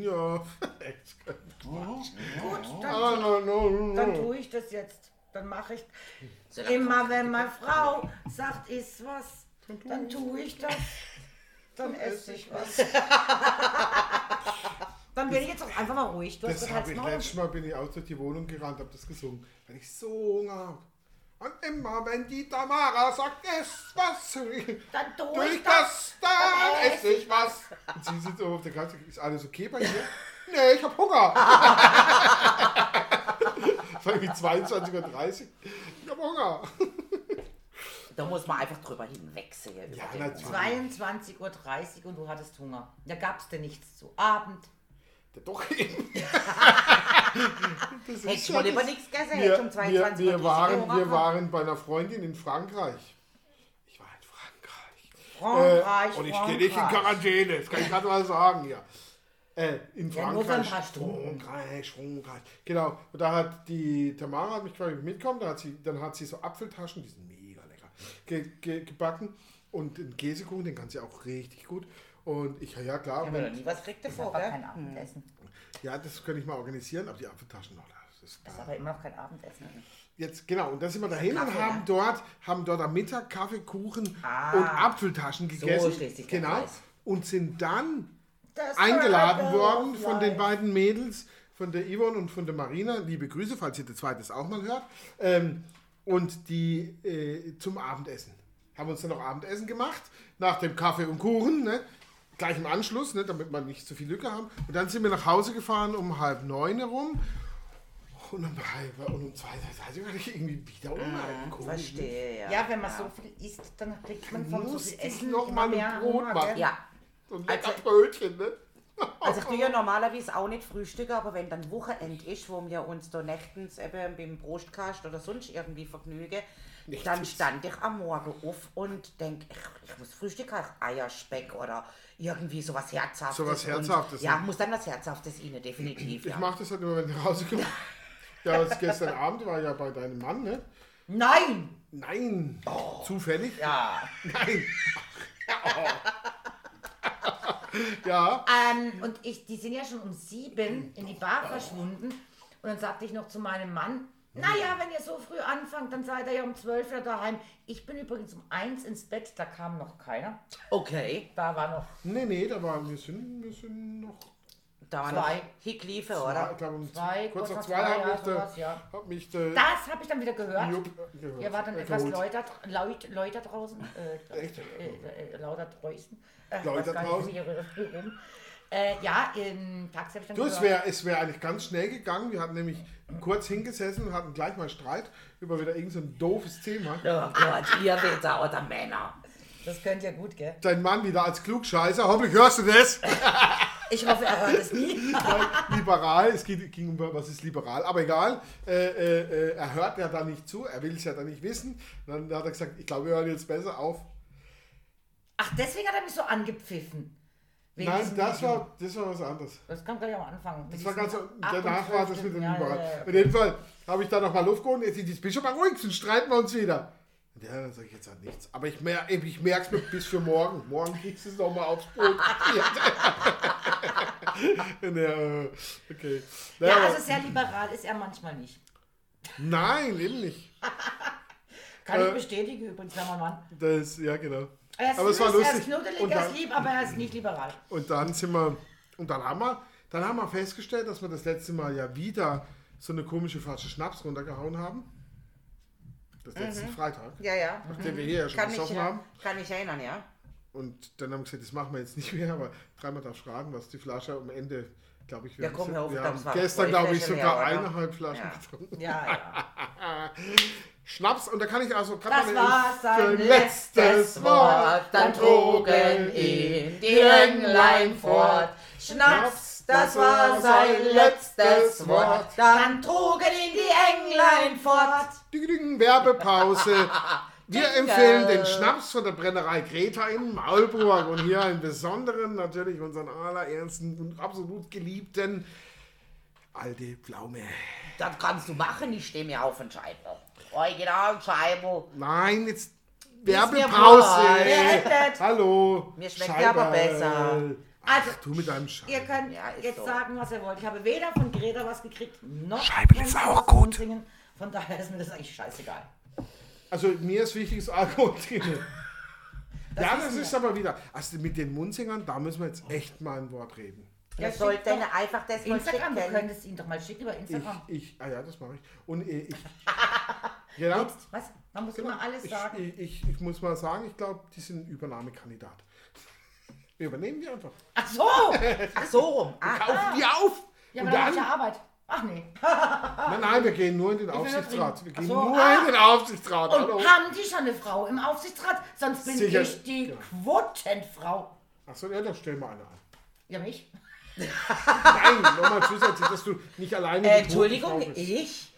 Speaker 3: Ja, [LAUGHS] echt.
Speaker 2: Gut, dann,
Speaker 3: Ah, no, no, no.
Speaker 2: dann tue ich das jetzt. Dann mache ich immer, wenn meine Frau sagt, iss was, dann tue ich das. Dann esse ich was. [LAUGHS] Dann bin ich jetzt auch einfach mal ruhig. Du hast
Speaker 3: Das habe ich letztes Mal bin ich aus durch die Wohnung gerannt, habe das gesungen, weil ich so Hunger habe. Und immer wenn die Tamara sagt, ess was, [LAUGHS]
Speaker 2: Dann tue
Speaker 3: durch
Speaker 2: ich das.
Speaker 3: das, dann esse ich was. Und sie sitzt auf der Couch, ist alles okay bei dir? [LAUGHS] Nee, ich habe Hunger. Es war irgendwie 22.30 Uhr. Ich habe Hunger. [LAUGHS]
Speaker 1: Da muss man einfach drüber hinwegsehen.
Speaker 3: Ja,
Speaker 1: über den
Speaker 3: natürlich.
Speaker 1: Hunger.
Speaker 2: 22.30 Uhr und du hattest Hunger. Da gab es denn nichts zu Abend.
Speaker 3: Doch eben. [LAUGHS] Das
Speaker 1: Hättest du
Speaker 3: ja
Speaker 1: lieber nichts gegessen,
Speaker 3: Wir,
Speaker 1: um
Speaker 3: wir,
Speaker 1: 22
Speaker 3: wir,
Speaker 1: Uhr
Speaker 3: waren, wir waren bei einer Freundin in Frankreich. Ich war in Frankreich.
Speaker 2: Frankreich,
Speaker 3: Äh, und ich gehe nicht in. Quarantäne, das kann ich gerade mal sagen hier. Äh, in
Speaker 2: Ja,
Speaker 3: Frankreich.
Speaker 2: Stunden.
Speaker 3: Frankreich, Frankreich. Genau. Und da hat die Tamara hat mich quasi mitgekommen, da hat sie, dann hat sie so Apfeltaschen, die sind mega lecker, ge, ge, gebacken. Und den Käsekuchen, den kann sie auch richtig gut. Und ich, ja klar,
Speaker 1: Ich habe noch
Speaker 3: und,
Speaker 1: nie was
Speaker 2: ist
Speaker 1: davor, gell?
Speaker 2: kein Abendessen.
Speaker 3: ja, das kann ich mal organisieren, aber die Apfeltaschen noch, das ist
Speaker 2: Das ist aber immer noch kein Abendessen.
Speaker 3: Jetzt, genau, und da sind wir dahin und
Speaker 1: Kaffee,
Speaker 3: haben
Speaker 1: ja?
Speaker 3: dort, haben dort am Mittag Kaffee, Kuchen
Speaker 1: Ah.
Speaker 3: und Apfeltaschen gegessen.
Speaker 1: der
Speaker 3: genau. Und sind dann
Speaker 2: Das
Speaker 3: eingeladen worden von den beiden Mädels, von der Yvonne und von der Marina. Liebe Grüße, falls ihr das zweites auch mal hört. Ähm, und die äh, zum Abendessen. Haben uns dann noch Abendessen gemacht, nach dem Kaffee und Kuchen, ne? Gleich im Anschluss, ne? damit wir nicht zu viel Lücke haben. Und dann sind wir nach Hause gefahren um halb neun herum. Und um, halb, und um zwei, also hatte ich irgendwie wieder um halb Komisch, ne?
Speaker 1: Verstehe, ja.
Speaker 2: Ja, wenn man so viel isst, dann kriegt man von so Essen
Speaker 3: noch mal ein
Speaker 2: mehr
Speaker 3: Brot
Speaker 2: Hunger,
Speaker 3: machen.
Speaker 1: Ja.
Speaker 3: So ein lecker
Speaker 1: Also-
Speaker 3: Brötchen, ne? [LAUGHS]
Speaker 1: Also ich tue ja normalerweise auch nicht frühstücken, aber wenn dann Wochenend ist, wo wir uns da nächtens eben beim Brustkast oder sonst irgendwie vergnügen, dann stand ich am Morgen auf und denke, ich, ich muss frühstücken, ich Eierspeck oder irgendwie sowas Herzhaftes.
Speaker 3: Sowas Herzhaftes,
Speaker 1: Und, ja,
Speaker 3: ne?
Speaker 1: muss dann was Herzhaftes rein, definitiv.
Speaker 3: Ich
Speaker 1: ja.
Speaker 3: mache das halt immer, wenn ich nach Hause komme. [LAUGHS] Ja, gestern Abend war ja bei deinem Mann, ne?
Speaker 2: Nein!
Speaker 3: Nein. Zufällig?
Speaker 2: Ja. [LAUGHS]
Speaker 3: Nein. [LAUGHS] ja.
Speaker 2: Ähm, und ich, die sind ja schon um sieben in die Bar verschwunden. Und dann sagte ich noch zu meinem Mann, naja, wenn ihr so früh anfangt, dann seid ihr ja um zwölf wieder daheim. Ich bin übrigens um eins ins Bett, da kam noch keiner.
Speaker 1: Okay,
Speaker 2: Da war noch
Speaker 3: Nee, nee, da waren wir sind, wir sind noch.
Speaker 1: da war
Speaker 2: Zwei.
Speaker 3: Zwei,
Speaker 1: oder?
Speaker 3: ich glaube, um
Speaker 2: Zwei,
Speaker 3: kurz nach zwei
Speaker 2: zwei,
Speaker 3: hat mich, der,
Speaker 2: sowas, ja.
Speaker 3: hat mich der
Speaker 2: Das habe ich dann wieder gehört.
Speaker 3: Jupp äh, gehört.
Speaker 2: Ihr war dann
Speaker 3: Äh,
Speaker 2: etwas
Speaker 3: geholt.
Speaker 2: lauter, laut, lauter draußen. Äh,
Speaker 3: Echt?
Speaker 2: Äh, äh, lauter draußen. Äh,
Speaker 3: Lauter
Speaker 2: gar nicht, Äh, ja, im Taxi habe ich dann
Speaker 3: Du, es wäre es wär eigentlich ganz schnell gegangen. Wir hatten nämlich kurz hingesessen und hatten gleich mal Streit über wieder irgend so ein doofes Thema.
Speaker 1: Oh Gott, ihr Wetter oder Männer.
Speaker 2: Das könnt ihr gut, gell?
Speaker 3: Dein Mann wieder als Klugscheißer. Hoffentlich hörst du das. [LAUGHS]
Speaker 2: Ich hoffe, er hört es nie.
Speaker 3: liberal, es ging um was ist liberal, aber egal. Äh, äh, äh, er hört ja da nicht zu, er will es ja da nicht wissen. Dann hat er gesagt, ich glaube, wir hören jetzt besser auf.
Speaker 2: Ach, deswegen hat er mich so angepfiffen.
Speaker 3: Nein, das
Speaker 2: Video.
Speaker 3: war, das war was anderes.
Speaker 2: Das kam gleich am Anfang.
Speaker 3: Das war ganz, danach war das mit dem
Speaker 2: ja,
Speaker 3: Liberal.
Speaker 2: ja, ja.
Speaker 3: In dem Fall habe ich da nochmal Luft geholt, jetzt ist Bischof mal ruhig, sonst streiten wir uns wieder. Ja, dann sage ich jetzt halt nichts. Aber ich, mer ich merke es mir bis für morgen. Morgen kriegst du es nochmal aufs Brot. [LAUGHS] ja, okay. Naja,
Speaker 2: Ja, also sehr liberal ist er manchmal nicht.
Speaker 3: nein, eben nicht. [LAUGHS]
Speaker 2: Kann
Speaker 3: Äh,
Speaker 2: ich bestätigen übrigens, wenn man Mann.
Speaker 3: Das, ja, genau.
Speaker 2: Er ist
Speaker 3: Aber es war
Speaker 2: süß, er ist
Speaker 3: lustig.
Speaker 2: knuddelig,
Speaker 3: Und
Speaker 2: er
Speaker 3: dann-
Speaker 2: ist lieb, aber er ist nicht liberal.
Speaker 3: Und dann sind wir, und dann haben wir, dann haben wir festgestellt, dass wir das letzte Mal ja wieder so eine komische Flasche Schnaps runtergehauen haben. Das letzten Freitag,
Speaker 1: Ja, ja.
Speaker 3: nachdem wir hier ja schon
Speaker 1: Kann
Speaker 3: gesoffen haben.
Speaker 1: kann ich erinnern, ja.
Speaker 3: und dann haben wir gesagt, das machen wir jetzt nicht mehr, aber dreimal darf fragen, was die Flasche am Ende, glaube ich, wir,
Speaker 1: Ja, komm, auf,
Speaker 3: wir
Speaker 1: dann
Speaker 3: haben gestern, glaube ich, sogar
Speaker 1: mehr,
Speaker 3: eineinhalb Flaschen
Speaker 1: Ja.
Speaker 3: getrunken.
Speaker 2: Ja, ja. [LAUGHS]
Speaker 3: Schnaps, und da kann ich also grad
Speaker 2: Das war sein letztes Wort, dann trugen ihn die Englein fort. Schnaps, das war sein letztes Wort, dann trugen ihn die Englein fort.
Speaker 3: Ding, ding, Werbepause. [LAUGHS] Wir empfehlen den Schnaps von der Brennerei Greta in Maulburg und hier einen besonderen, natürlich unseren allerersten und absolut geliebten Alte Pflaume.
Speaker 1: Das kannst du machen, ich stehe mir auf den Scheibe. Original Scheibe.
Speaker 3: Nein, jetzt Werbepause. Hallo.
Speaker 1: Mir schmeckt der aber besser.
Speaker 2: Also,
Speaker 3: Ach, du mit deinem Scheibe.
Speaker 2: Ihr könnt
Speaker 1: Ja,
Speaker 2: jetzt
Speaker 1: so.
Speaker 2: sagen, was ihr wollt. Ich habe weder von Greta was gekriegt, noch
Speaker 3: Scheibel
Speaker 2: von
Speaker 3: ist auch gut.
Speaker 2: Münzingen. Von daher ist mir das eigentlich scheißegal.
Speaker 3: Also mir ist wichtig, das Alkohol drin. Ja, das ist aber wieder. Also mit den Munzingern, da müssen wir jetzt echt mal ein Wort reden.
Speaker 1: Ja,
Speaker 2: schick
Speaker 1: sollte
Speaker 2: doch
Speaker 1: eine einfach das mal
Speaker 2: Instagram, du
Speaker 1: schicken.
Speaker 2: könntest ihn doch mal schicken über
Speaker 3: Ich,
Speaker 2: Instagram.
Speaker 3: ich, ah ja, das mache ich. Und äh, ich. [LAUGHS] Genau.
Speaker 2: Jetzt, was? Man muss immer alles
Speaker 3: ich,
Speaker 2: sagen.
Speaker 3: Ich, ich, ich muss mal sagen, ich glaube, die sind ein Übernahmekandidat. Wir übernehmen die einfach.
Speaker 2: Ach so!
Speaker 1: Ach so rum. Ah,
Speaker 3: Kaufen die auf!
Speaker 2: Ja,
Speaker 3: und
Speaker 2: aber dann hab
Speaker 3: dann.
Speaker 2: ich ja Arbeit. Ach nee. [LAUGHS]
Speaker 3: Nein, nein, wir gehen nur in den Aufsichtsrat. Wir gehen
Speaker 2: so,
Speaker 3: nur
Speaker 2: ah.
Speaker 3: in den Aufsichtsrat.
Speaker 2: Und
Speaker 3: Hallo.
Speaker 2: haben die schon eine Frau im Aufsichtsrat? Sonst bin
Speaker 3: Sicher.
Speaker 2: ich die
Speaker 3: Genau.
Speaker 2: Quotenfrau.
Speaker 3: Achso, ja, dann stellen wir eine an.
Speaker 2: Ja, mich?
Speaker 3: Nein, nochmal zusätzlich, dass du nicht alleine. die
Speaker 1: äh, Entschuldigung, ich?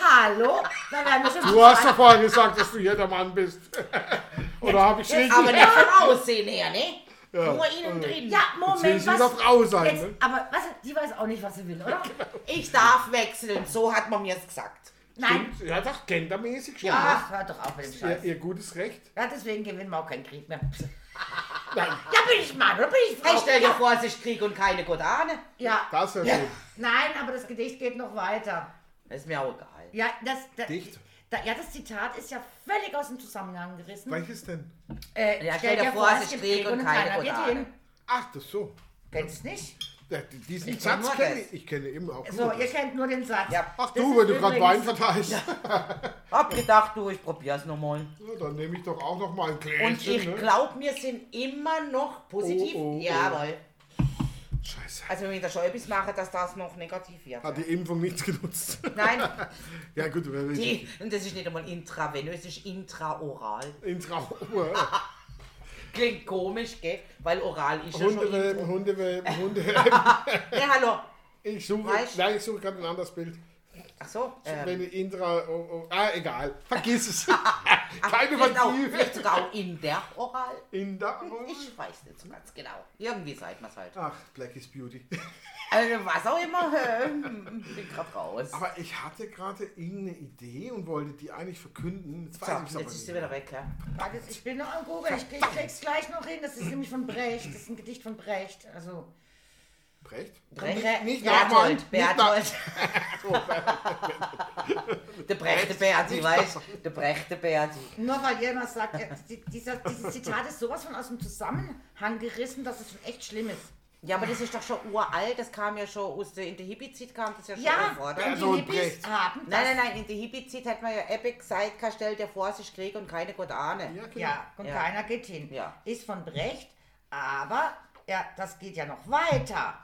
Speaker 2: Hallo? Da werden wir schon
Speaker 3: Du hast doch vorher gesagt, dass du hier der Mann bist. [LAUGHS] Oder habe ich richtig?
Speaker 1: Aber nicht vom Aussehen her, ne?
Speaker 3: Ja.
Speaker 1: Nur innen drin.
Speaker 2: Ja,
Speaker 3: Jetzt will
Speaker 2: Moment,
Speaker 3: sie
Speaker 2: was?
Speaker 3: Frau sein,
Speaker 2: Jetzt,
Speaker 3: ne?
Speaker 2: aber was, die weiß auch nicht, was sie will, oder? [LAUGHS]
Speaker 1: Ich darf wechseln, so hat man mir es gesagt.
Speaker 2: Nein.
Speaker 3: Stimmt, Ja, doch, gendermäßig schon.
Speaker 2: Ach, hör doch auf mit dem
Speaker 3: Ihr,
Speaker 2: Scheiß.
Speaker 3: ihr gutes Recht.
Speaker 2: Ja, deswegen gewinnen wir auch keinen Krieg mehr.
Speaker 3: Nein,
Speaker 2: Ja, bin ich Mann oder bin ich Frau?
Speaker 1: Hey, stell dir
Speaker 2: ja.
Speaker 1: vor, sich Krieg und keine Godane.
Speaker 2: Ja.
Speaker 3: das ist ja schön.
Speaker 2: Nein, aber das Gedicht geht noch weiter.
Speaker 1: Ist mir auch egal.
Speaker 2: Ja, das, das,
Speaker 3: Dicht.
Speaker 2: Da, ja, das Zitat ist ja völlig aus dem Zusammenhang gerissen.
Speaker 3: Welches denn?
Speaker 2: Äh,
Speaker 1: Ja, stell dir vor, es ist Krieg und keine
Speaker 2: keiner geht
Speaker 1: Godane.
Speaker 3: Ach, das so.
Speaker 2: Kennst nicht?
Speaker 3: Ja, diesen
Speaker 1: Ich kenn
Speaker 3: Satz kenne
Speaker 1: das.
Speaker 3: ich. Ich kenne eben auch
Speaker 2: So,
Speaker 3: nur
Speaker 2: ihr
Speaker 3: das.
Speaker 2: kennt nur den Satz.
Speaker 1: Ja.
Speaker 3: Ach
Speaker 2: Das
Speaker 3: du, wenn du gerade Wein verteilst. [LAUGHS]
Speaker 1: Hab gedacht, du, ich probier's nochmal.
Speaker 3: Ja, dann nehme ich doch auch noch mal ein
Speaker 1: Und
Speaker 3: Gläschen.
Speaker 1: ich
Speaker 3: ne?
Speaker 1: glaube, wir sind immer noch positiv.
Speaker 3: Oh, oh, oh.
Speaker 1: Jawohl.
Speaker 3: Scheiße.
Speaker 1: Also wenn ich da schon etwas mache, dass das noch negativ wird.
Speaker 3: Hat die Impfung nichts genutzt. [LAUGHS]
Speaker 1: Nein, [LAUGHS]
Speaker 3: ja gut, wer will
Speaker 1: die, und das ist nicht einmal intravenös, das ist intraoral.
Speaker 3: Intraober.
Speaker 1: Klingt komisch, gell? Weil oral ist ja schon
Speaker 3: Hundewelpen. Hundewelpen, [LAUGHS] Hundewelpen. [LAUGHS]
Speaker 1: Ja, hallo.
Speaker 3: Ich suche,
Speaker 1: Weißt-
Speaker 3: nein, ich suche gerade ein anderes Bild.
Speaker 1: Ach so. Ähm,
Speaker 3: Wenn ich Intra, oh, oh, ah, egal. Vergiss es. [LAUGHS] Keine
Speaker 1: vielleicht, auch,
Speaker 3: Fantasie.
Speaker 1: vielleicht sogar auch in der Oral.
Speaker 3: In der,
Speaker 1: Ich weiß nicht so ganz genau. Irgendwie sagt man es halt.
Speaker 3: Ach, Black is Beauty.
Speaker 1: Also was auch immer. ähm, [LAUGHS] bin grad raus.
Speaker 3: Aber ich hatte gerade irgendeine Idee und wollte die eigentlich verkünden. Jetzt
Speaker 1: So,
Speaker 3: weiß ich es aber
Speaker 1: jetzt ist sie
Speaker 3: nicht.
Speaker 1: wieder weg, ja.
Speaker 2: Warte, ich bin noch am Google. Ich krieg, krieg's gleich noch hin. Das ist nämlich von Brecht. Das ist ein Gedicht von Brecht. Also,
Speaker 3: Brecht?
Speaker 1: Brecht?
Speaker 2: Bre-
Speaker 3: Nicht nachmachen.
Speaker 1: Berthold,
Speaker 3: Nicht
Speaker 1: Berthold. [LAUGHS] Der Brechte Berti, weißt du? Der Brechte Berti.
Speaker 2: nur weil ihr immer sagt, die- dieser, dieses Zitat ist sowas von aus dem Zusammenhang gerissen, dass es schon echt schlimm ist.
Speaker 1: Ja, aber das ist doch schon uralt. Das kam ja schon aus der, in der Hippie-Zeit kam das ja schon
Speaker 2: Ja,
Speaker 1: vor, oder?
Speaker 2: und die Hippies haben das.
Speaker 1: Nein, nein, nein, in der Hippie-Zeit hat man ja Epic gesagt, kein stell dir vor, es ist Krieg und keine Godane.
Speaker 3: Ja, genau.
Speaker 2: Ja, und
Speaker 1: Ja.
Speaker 2: keiner geht hin.
Speaker 1: Ja.
Speaker 2: Ist von Brecht, aber ja, das geht ja noch weiter.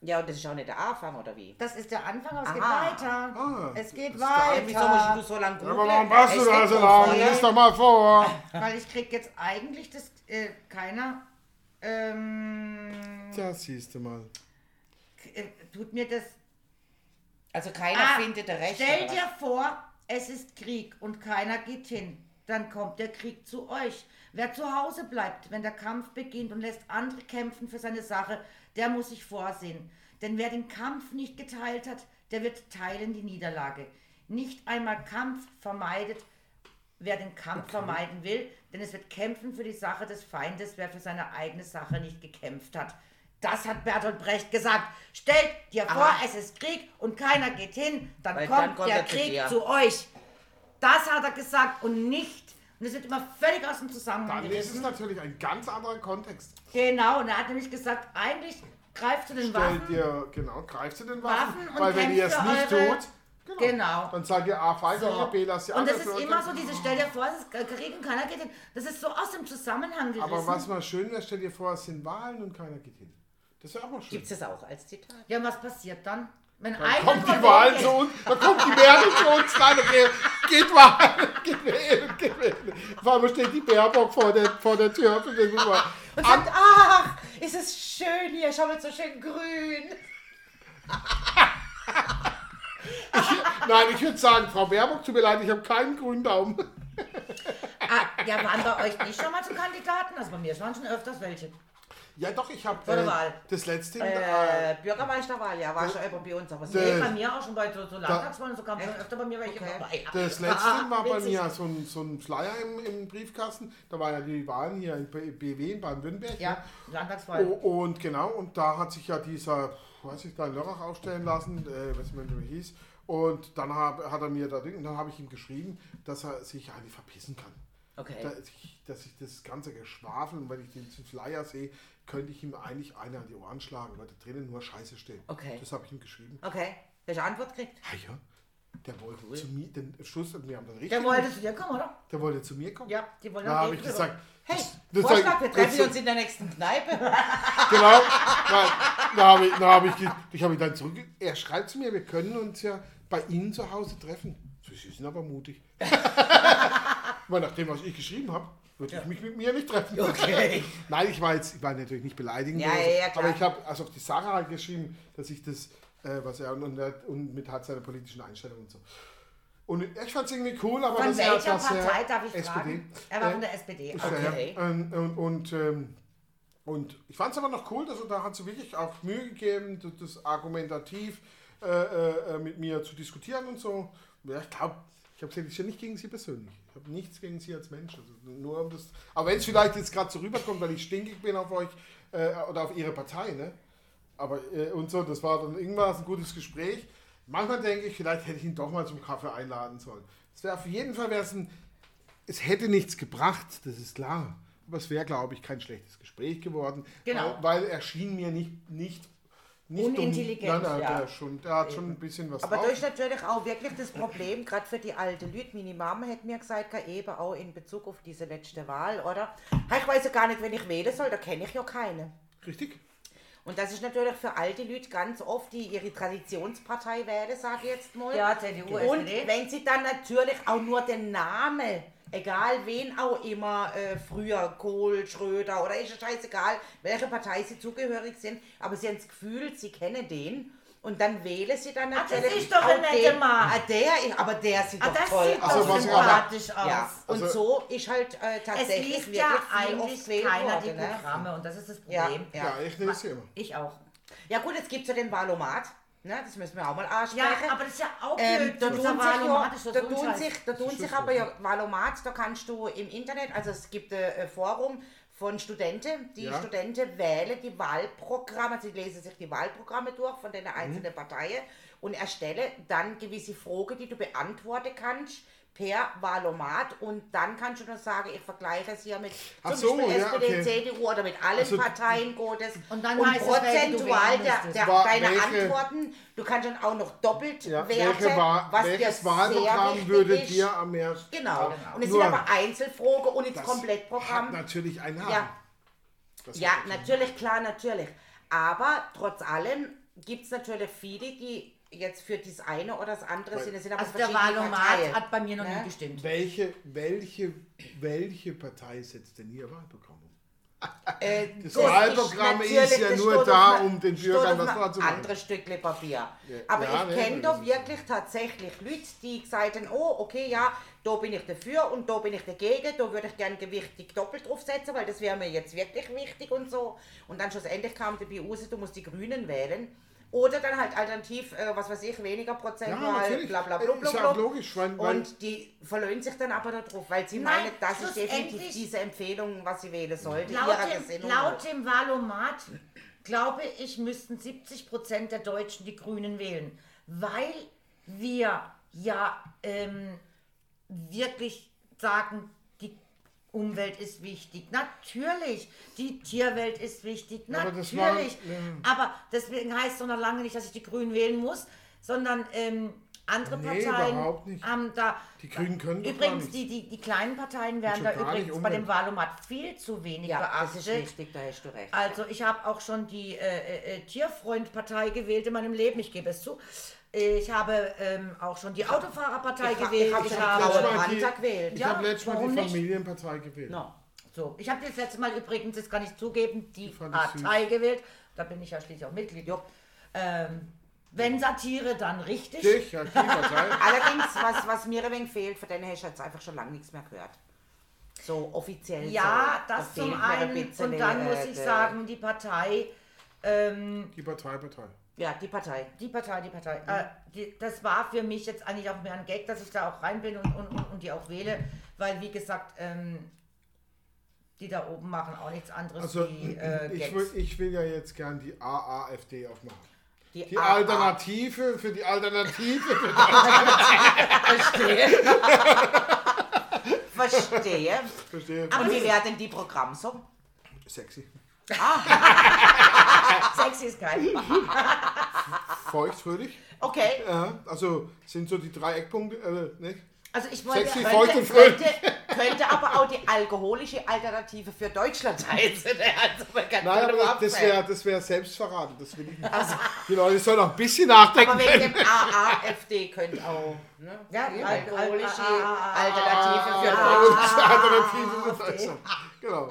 Speaker 1: Ja, und das ist auch nicht der Anfang, oder wie?
Speaker 2: Das ist der Anfang, aber es
Speaker 1: Aha.
Speaker 2: geht weiter.
Speaker 3: Ah,
Speaker 2: es geht
Speaker 3: der
Speaker 1: Wieso musst
Speaker 2: weiter.
Speaker 1: du so lange
Speaker 3: Ja,
Speaker 1: googeln?
Speaker 3: aber warum warst du da so lange? Lies doch mal vor.
Speaker 2: Weil ich krieg jetzt eigentlich das äh, keiner. Ähm,
Speaker 3: Tja, siehst du mal.
Speaker 2: äh, tut mir das.
Speaker 1: Also keiner
Speaker 2: Ah,
Speaker 1: findet der Rechte.
Speaker 2: Stell dir vor, es ist Krieg und keiner geht hin. Dann kommt der Krieg zu euch. Wer zu Hause bleibt, wenn der Kampf beginnt und lässt andere kämpfen für seine Sache, der muss sich vorsehen. Denn wer den Kampf nicht geteilt hat, der wird teilen die Niederlage. Nicht einmal Kampf vermeidet, wer den Kampf vermeiden will, denn es wird kämpfen für die Sache des Feindes, wer für seine eigene Sache nicht gekämpft hat. Das hat Bertolt Brecht gesagt. Stellt dir vor,
Speaker 1: Aha.
Speaker 2: es ist Krieg und keiner geht hin, dann
Speaker 1: Weil
Speaker 2: kommt
Speaker 1: dann kommt
Speaker 2: der
Speaker 1: er zu
Speaker 2: Krieg
Speaker 1: dir.
Speaker 2: zu euch. Das hat er gesagt und nicht. Und es wird immer völlig aus dem Zusammenhang
Speaker 3: Dann ist es natürlich ein ganz anderer Kontext.
Speaker 2: Genau, und er hat nämlich gesagt, eigentlich greift zu den
Speaker 3: Stell
Speaker 2: Waffen.
Speaker 3: dir, genau, greif zu den Waffen.
Speaker 2: Waffen und
Speaker 3: weil wenn ihr es nicht tut,
Speaker 2: Genau.
Speaker 3: Dann sagt ihr A Pfeife,
Speaker 2: So.
Speaker 3: A B lass die
Speaker 2: Und das ist immer so, diese, stell dir vor, es ist Krieg und keiner geht hin. Das ist so aus dem Zusammenhang gerissen.
Speaker 3: Aber was mal schön wäre, stell dir vor, es sind Wahlen und keiner geht hin. Das wäre auch mal schön.
Speaker 1: Gibt es das auch als Zitat?
Speaker 2: Ja, und was passiert dann? Wenn
Speaker 3: Dann
Speaker 2: einer
Speaker 3: kommt die Wahl zu uns, dann kommt die Mehrheit zu uns rein, okay, geht Wahl, [LAUGHS] geht wählen, geht wählen. Vor allem steht die Baerbock vor der, vor der Tür. Und
Speaker 1: Und sagt, ach, ist es schön hier, schau mal so schön grün.
Speaker 3: Nein, ich würde sagen, Frau Baerbock, tut mir leid, ich habe keinen grünen Daumen.
Speaker 2: Ah, ja, waren bei euch nicht schon mal zu Kandidaten? Also bei mir waren schon öfters welche.
Speaker 3: Ja doch, ich habe
Speaker 2: Vor der Wahl.
Speaker 3: das letzte... Äh,
Speaker 1: Äh, Bürgermeisterwahl, ja, war schon immer bei uns, aber
Speaker 3: Äh,
Speaker 2: Nee, bei mir auch schon bei so, so Landtagswahlen, so kam schon öfter bei mir welche
Speaker 1: Okay.
Speaker 2: vorbei.
Speaker 3: das letzte
Speaker 2: Ah,
Speaker 3: war bei
Speaker 2: witzig.
Speaker 3: mir so ein, so ein Flyer im, im Briefkasten. Da waren ja die Wahlen hier in B- BW in Baden-Württemberg.
Speaker 2: Ja, Landtagswahl.
Speaker 3: Oh, und genau, und da hat sich ja dieser, weiß ich, da in Lörrach aufstellen lassen, äh, was man wie hieß. Und dann hab, hat er mir da und dann habe ich ihm geschrieben, dass er sich eigentlich verpissen kann.
Speaker 1: Okay.
Speaker 3: Dass ich, dass ich das ganze Geschwafel, und wenn ich den Flyer sehe, könnte ich ihm eigentlich eine an die Ohren schlagen, weil da drinnen nur Scheiße steht.
Speaker 1: Okay.
Speaker 3: Das habe ich ihm geschrieben.
Speaker 1: Okay. Welche Antwort kriegt?
Speaker 3: Ah ja, der wollte zu mir, den Schluss, wir haben das richtig
Speaker 2: Der wollte zu dir kommen, oder?
Speaker 3: der wollte zu mir kommen.
Speaker 2: Ja, die wollen
Speaker 3: Da habe ich gesagt,
Speaker 1: Hey,
Speaker 3: das- das
Speaker 1: Vorschlag, wir treffen uns in der nächsten Kneipe. [LAUGHS]
Speaker 3: Genau. Nein, da habe ich, da habe ich, ich habe ihn dann zurück. Er schreibt zu mir, wir können uns ja bei Ihnen zu Hause treffen. Sie sind aber mutig. [LAUGHS] Weil nach dem, was ich geschrieben habe, würde ich mich mit mir nicht treffen.
Speaker 1: Okay. [LAUGHS]
Speaker 3: Nein, ich war jetzt, ich war natürlich nicht beleidigend.
Speaker 1: Ja, ja,
Speaker 3: so,
Speaker 1: ja,
Speaker 3: aber ich habe also auf die Sache halt geschrieben, dass ich das, äh, was er und, und, mit hat seine politischen Einstellungen und so. Und ich fand es irgendwie cool, aber
Speaker 2: Von
Speaker 3: er-
Speaker 2: welcher
Speaker 3: er
Speaker 2: Partei darf ich
Speaker 3: SPD.
Speaker 2: fragen? Er war
Speaker 3: Äh,
Speaker 2: von der SPD. Okay.
Speaker 3: er, ja. Und, und, und, ähm, und ich fand es aber noch cool, dass er da hat sie wirklich auch Mühe gegeben, das argumentativ äh, äh, mit mir zu diskutieren und so. Ja, ich glaube, ich habe gesagt, ich ja nicht gegen sie persönlich. Ich habe nichts gegen sie als Mensch. Also nur um das, aber wenn es vielleicht jetzt gerade so rüberkommt, weil ich stinkig bin auf euch äh, oder auf ihre Partei, ne? Aber äh, und so, das war dann irgendwas ein gutes Gespräch. Manchmal denke ich, vielleicht hätte ich ihn doch mal zum Kaffee einladen sollen. Es wäre auf jeden Fall wäre es ein es hätte nichts gebracht, das ist klar. Aber es wäre, glaube ich, kein schlechtes Gespräch geworden.
Speaker 2: Genau.
Speaker 3: Weil, weil er schien mir nicht, nicht, nicht
Speaker 2: Unintelligent,
Speaker 3: Dumm. Nein, nein,
Speaker 2: ja.
Speaker 3: der, schon, der hat schon ein bisschen was
Speaker 1: Aber
Speaker 3: drauf.
Speaker 1: da ist natürlich auch wirklich das Problem, gerade für die alte Leute, meine Mama hat mir gesagt, eben auch in Bezug auf diese letzte Wahl, oder? «Ha, Ich weiß ja gar nicht, wenn ich wählen soll, da kenne ich ja keine.
Speaker 3: Richtig?
Speaker 1: Und das ist natürlich für alte Leute ganz oft, die ihre Traditionspartei wählen, sage ich jetzt mal.
Speaker 2: Ja, CDU,
Speaker 1: Und
Speaker 2: SPD.
Speaker 1: wenn sie dann natürlich auch nur den Namen, egal wen auch immer, äh, früher Kohl, Schröder oder ist ja scheißegal, welche Partei sie zugehörig sind, aber sie haben das Gefühl, sie kennen den. Und dann wählen sie dann
Speaker 2: Ach, das
Speaker 1: natürlich.
Speaker 2: ist doch ein
Speaker 1: auch
Speaker 2: netter Mann.
Speaker 1: Ah, der, aber der sieht
Speaker 2: Ah,
Speaker 1: doch
Speaker 2: das
Speaker 1: toll
Speaker 2: sieht
Speaker 1: aus.
Speaker 3: Also,
Speaker 2: doch
Speaker 3: ich
Speaker 2: sympathisch aus.
Speaker 1: Ja, und
Speaker 3: Also-
Speaker 1: so ist halt äh,
Speaker 2: Es
Speaker 1: tatsächlich
Speaker 2: liest
Speaker 1: wirklich
Speaker 2: ja eigentlich keiner die
Speaker 1: worden, ne?
Speaker 2: Programme und das ist das
Speaker 1: Ja,
Speaker 2: Problem.
Speaker 1: ja.
Speaker 3: Ja, ich lese immer.
Speaker 2: Ich auch.
Speaker 1: Ja gut, jetzt gibt es ja den Wahlomat. Ne, das müssen wir auch mal
Speaker 2: Ja,
Speaker 1: ansprechen.
Speaker 2: aber das ist ja auch
Speaker 1: Ähm,
Speaker 2: blöd.
Speaker 1: da tun sich,
Speaker 2: Wahlomat
Speaker 1: ja, da
Speaker 2: ein
Speaker 1: tun sich, da tun sich aber ja Wahlomat, da kannst du im Internet, also es gibt ein äh, Forum von Studenten, die
Speaker 3: Ja.
Speaker 1: Studenten wählen die Wahlprogramme, sie lesen sich die Wahlprogramme durch von den
Speaker 3: Mhm.
Speaker 1: einzelnen Parteien und erstellen dann gewisse Fragen, die du beantworten kannst per Wahlomat und dann kannst du nur sagen, ich vergleiche es hier mit
Speaker 3: Ach
Speaker 1: zum
Speaker 3: so,
Speaker 1: Beispiel
Speaker 3: ja,
Speaker 1: SPD,
Speaker 3: okay.
Speaker 1: CDU oder mit allen
Speaker 3: Also-
Speaker 1: Parteien geht es.
Speaker 2: Und dann du
Speaker 1: prozentual der, der,
Speaker 3: War-
Speaker 1: deine
Speaker 3: welche-
Speaker 1: Antworten, du kannst dann auch noch doppelt
Speaker 3: Ja,
Speaker 1: werten,
Speaker 3: Wahl,
Speaker 1: was
Speaker 3: welches Wahlprogramm würde
Speaker 1: ist.
Speaker 3: dir am meisten...
Speaker 1: Genau. Und es
Speaker 3: Nur-
Speaker 1: sind aber Einzelfragen und
Speaker 3: Das
Speaker 1: Komplettprogramm.
Speaker 3: Hat natürlich einen Namen.
Speaker 1: Ja.
Speaker 3: Das
Speaker 1: Ja, natürlich, klar, natürlich. Aber trotz allem gibt es natürlich viele, die jetzt für das eine oder das andere
Speaker 3: Weil-
Speaker 1: sind. Es sind aber
Speaker 2: Also der Wahlomat
Speaker 1: Parteien.
Speaker 2: hat bei mir noch
Speaker 1: Ne?
Speaker 2: nie gestimmt.
Speaker 3: Welche, welche, welche Partei setzt denn ihr Wahlprogramm um?
Speaker 1: Äh, [LAUGHS]
Speaker 3: Das
Speaker 1: ist
Speaker 3: Wahlprogramm ist
Speaker 1: natürlich-
Speaker 3: ja nur da, um den Bürgern was vorzumachen.
Speaker 1: Anderes Stückle Papier.
Speaker 3: Ja,
Speaker 1: Aber
Speaker 3: ja,
Speaker 1: ich kenne doch
Speaker 3: ist
Speaker 1: wirklich tatsächlich Leute, die gesagt haben, oh, okay, ja, da bin ich dafür und da bin ich dagegen, da würde ich gerne gewichtig doppelt draufsetzen, weil das wäre mir jetzt wirklich wichtig und so. Und dann schlussendlich kam dabei raus, du musst die Grünen wählen. Oder dann halt alternativ, äh, was weiß ich, weniger prozentual,
Speaker 3: natürlich.
Speaker 1: bla bla bla
Speaker 3: Ist
Speaker 1: bla.
Speaker 3: ja auch
Speaker 1: bla.
Speaker 3: logisch, weil- weil-
Speaker 1: und die verlöhnen sich dann aber darauf, weil sie
Speaker 2: Nein,
Speaker 1: meinen, das ist definitiv diese Empfehlung, was sie wählen sollte,
Speaker 2: Laut dem, laut dem Wahlomat, glaube ich, müssten 70 Prozent der Deutschen die Grünen wählen, weil wir ja ähm, wirklich sagen, Umwelt ist wichtig. Natürlich, die Tierwelt ist wichtig.
Speaker 3: Aber
Speaker 2: Natürlich.
Speaker 3: war- ja.
Speaker 2: Aber deswegen heißt es noch lange nicht, dass ich die Grünen wählen muss, sondern ähm, Andere
Speaker 3: Nee,
Speaker 2: Parteien
Speaker 3: überhaupt nicht.
Speaker 2: haben da.
Speaker 3: Die Grünen können
Speaker 2: Übrigens, die, die, die kleinen Parteien werden da übrigens bei dem. Wahlomat viel zu wenig
Speaker 1: Ja, das ist
Speaker 2: beachtet.
Speaker 1: richtig, da hast du recht.
Speaker 2: Also ich habe auch schon die äh, äh, äh, Tierfreundpartei gewählt in meinem Leben, ich gebe es zu. Ich habe ähm, auch schon die Autofahrerpartei
Speaker 1: Ich
Speaker 2: gewählt.
Speaker 1: ich hab
Speaker 2: Ich
Speaker 1: schon
Speaker 2: habe,
Speaker 1: Blaue
Speaker 3: Letztes Mal die-
Speaker 1: Panther gewählt.
Speaker 3: Ich
Speaker 2: Ja,
Speaker 3: habe letztes Mal die
Speaker 2: nicht?
Speaker 3: Familienpartei gewählt.
Speaker 1: No.
Speaker 2: so, ich habe das letzte Mal übrigens, das kann ich zugeben, die,
Speaker 3: ich
Speaker 2: Partei gewählt. Da bin ich ja schließlich auch Mitglied.
Speaker 1: Jo.
Speaker 2: Ähm, wenn Satire, dann richtig.
Speaker 3: Partei. [LAUGHS]
Speaker 1: Allerdings, was, was mir ein wenig fehlt, von denen hast du jetzt einfach schon lange nichts mehr gehört. So offiziell.
Speaker 2: Ja,
Speaker 1: so. Da
Speaker 2: das zum
Speaker 1: ein
Speaker 2: einen.
Speaker 1: bisschen,
Speaker 2: Und dann
Speaker 1: äh,
Speaker 2: muss ich sagen, die Partei, ähm,
Speaker 3: Die Parteipartei.
Speaker 1: Ja, die Partei.
Speaker 2: die Partei, die Partei, äh, die, das war für mich jetzt eigentlich auch mehr ein Gag, dass ich da auch rein bin und, und, und, und die auch wähle, weil wie gesagt, ähm, die da oben machen auch nichts anderes
Speaker 3: Also
Speaker 2: wie äh,
Speaker 3: ich,
Speaker 2: Gags.
Speaker 3: will, ich will ja jetzt gern die AAFD aufmachen.
Speaker 1: Die,
Speaker 3: Die. Alternative für die Alternative. Für [LAUGHS]
Speaker 1: Verstehe. Verstehe.
Speaker 3: Verstehe.
Speaker 1: Und wie wäre denn die Programm so?
Speaker 3: Sexy.
Speaker 2: Sexy ist geil.
Speaker 3: Feucht, fröhlich.
Speaker 1: Okay.
Speaker 3: Ja, also sind so die drei Eckpunkte. Äh, nicht?
Speaker 2: Also ich wollte,
Speaker 3: Sexy,
Speaker 1: Könnte, könnte, könnte aber auch die alkoholische Alternative für Deutschland heißen. Also
Speaker 3: Nein, aber das wäre das wär Selbstverraten. Das will ich nicht. Die Leute sollen auch ein bisschen nachdenken.
Speaker 1: Aber wegen dem AAFD könnte auch. Ne?
Speaker 2: Ja,
Speaker 1: die
Speaker 2: Al-
Speaker 1: alkoholische
Speaker 2: Al- Ah,
Speaker 1: Alternative für
Speaker 2: Ah,
Speaker 1: Deutschland.
Speaker 3: Alternative für Deutschland. Genau.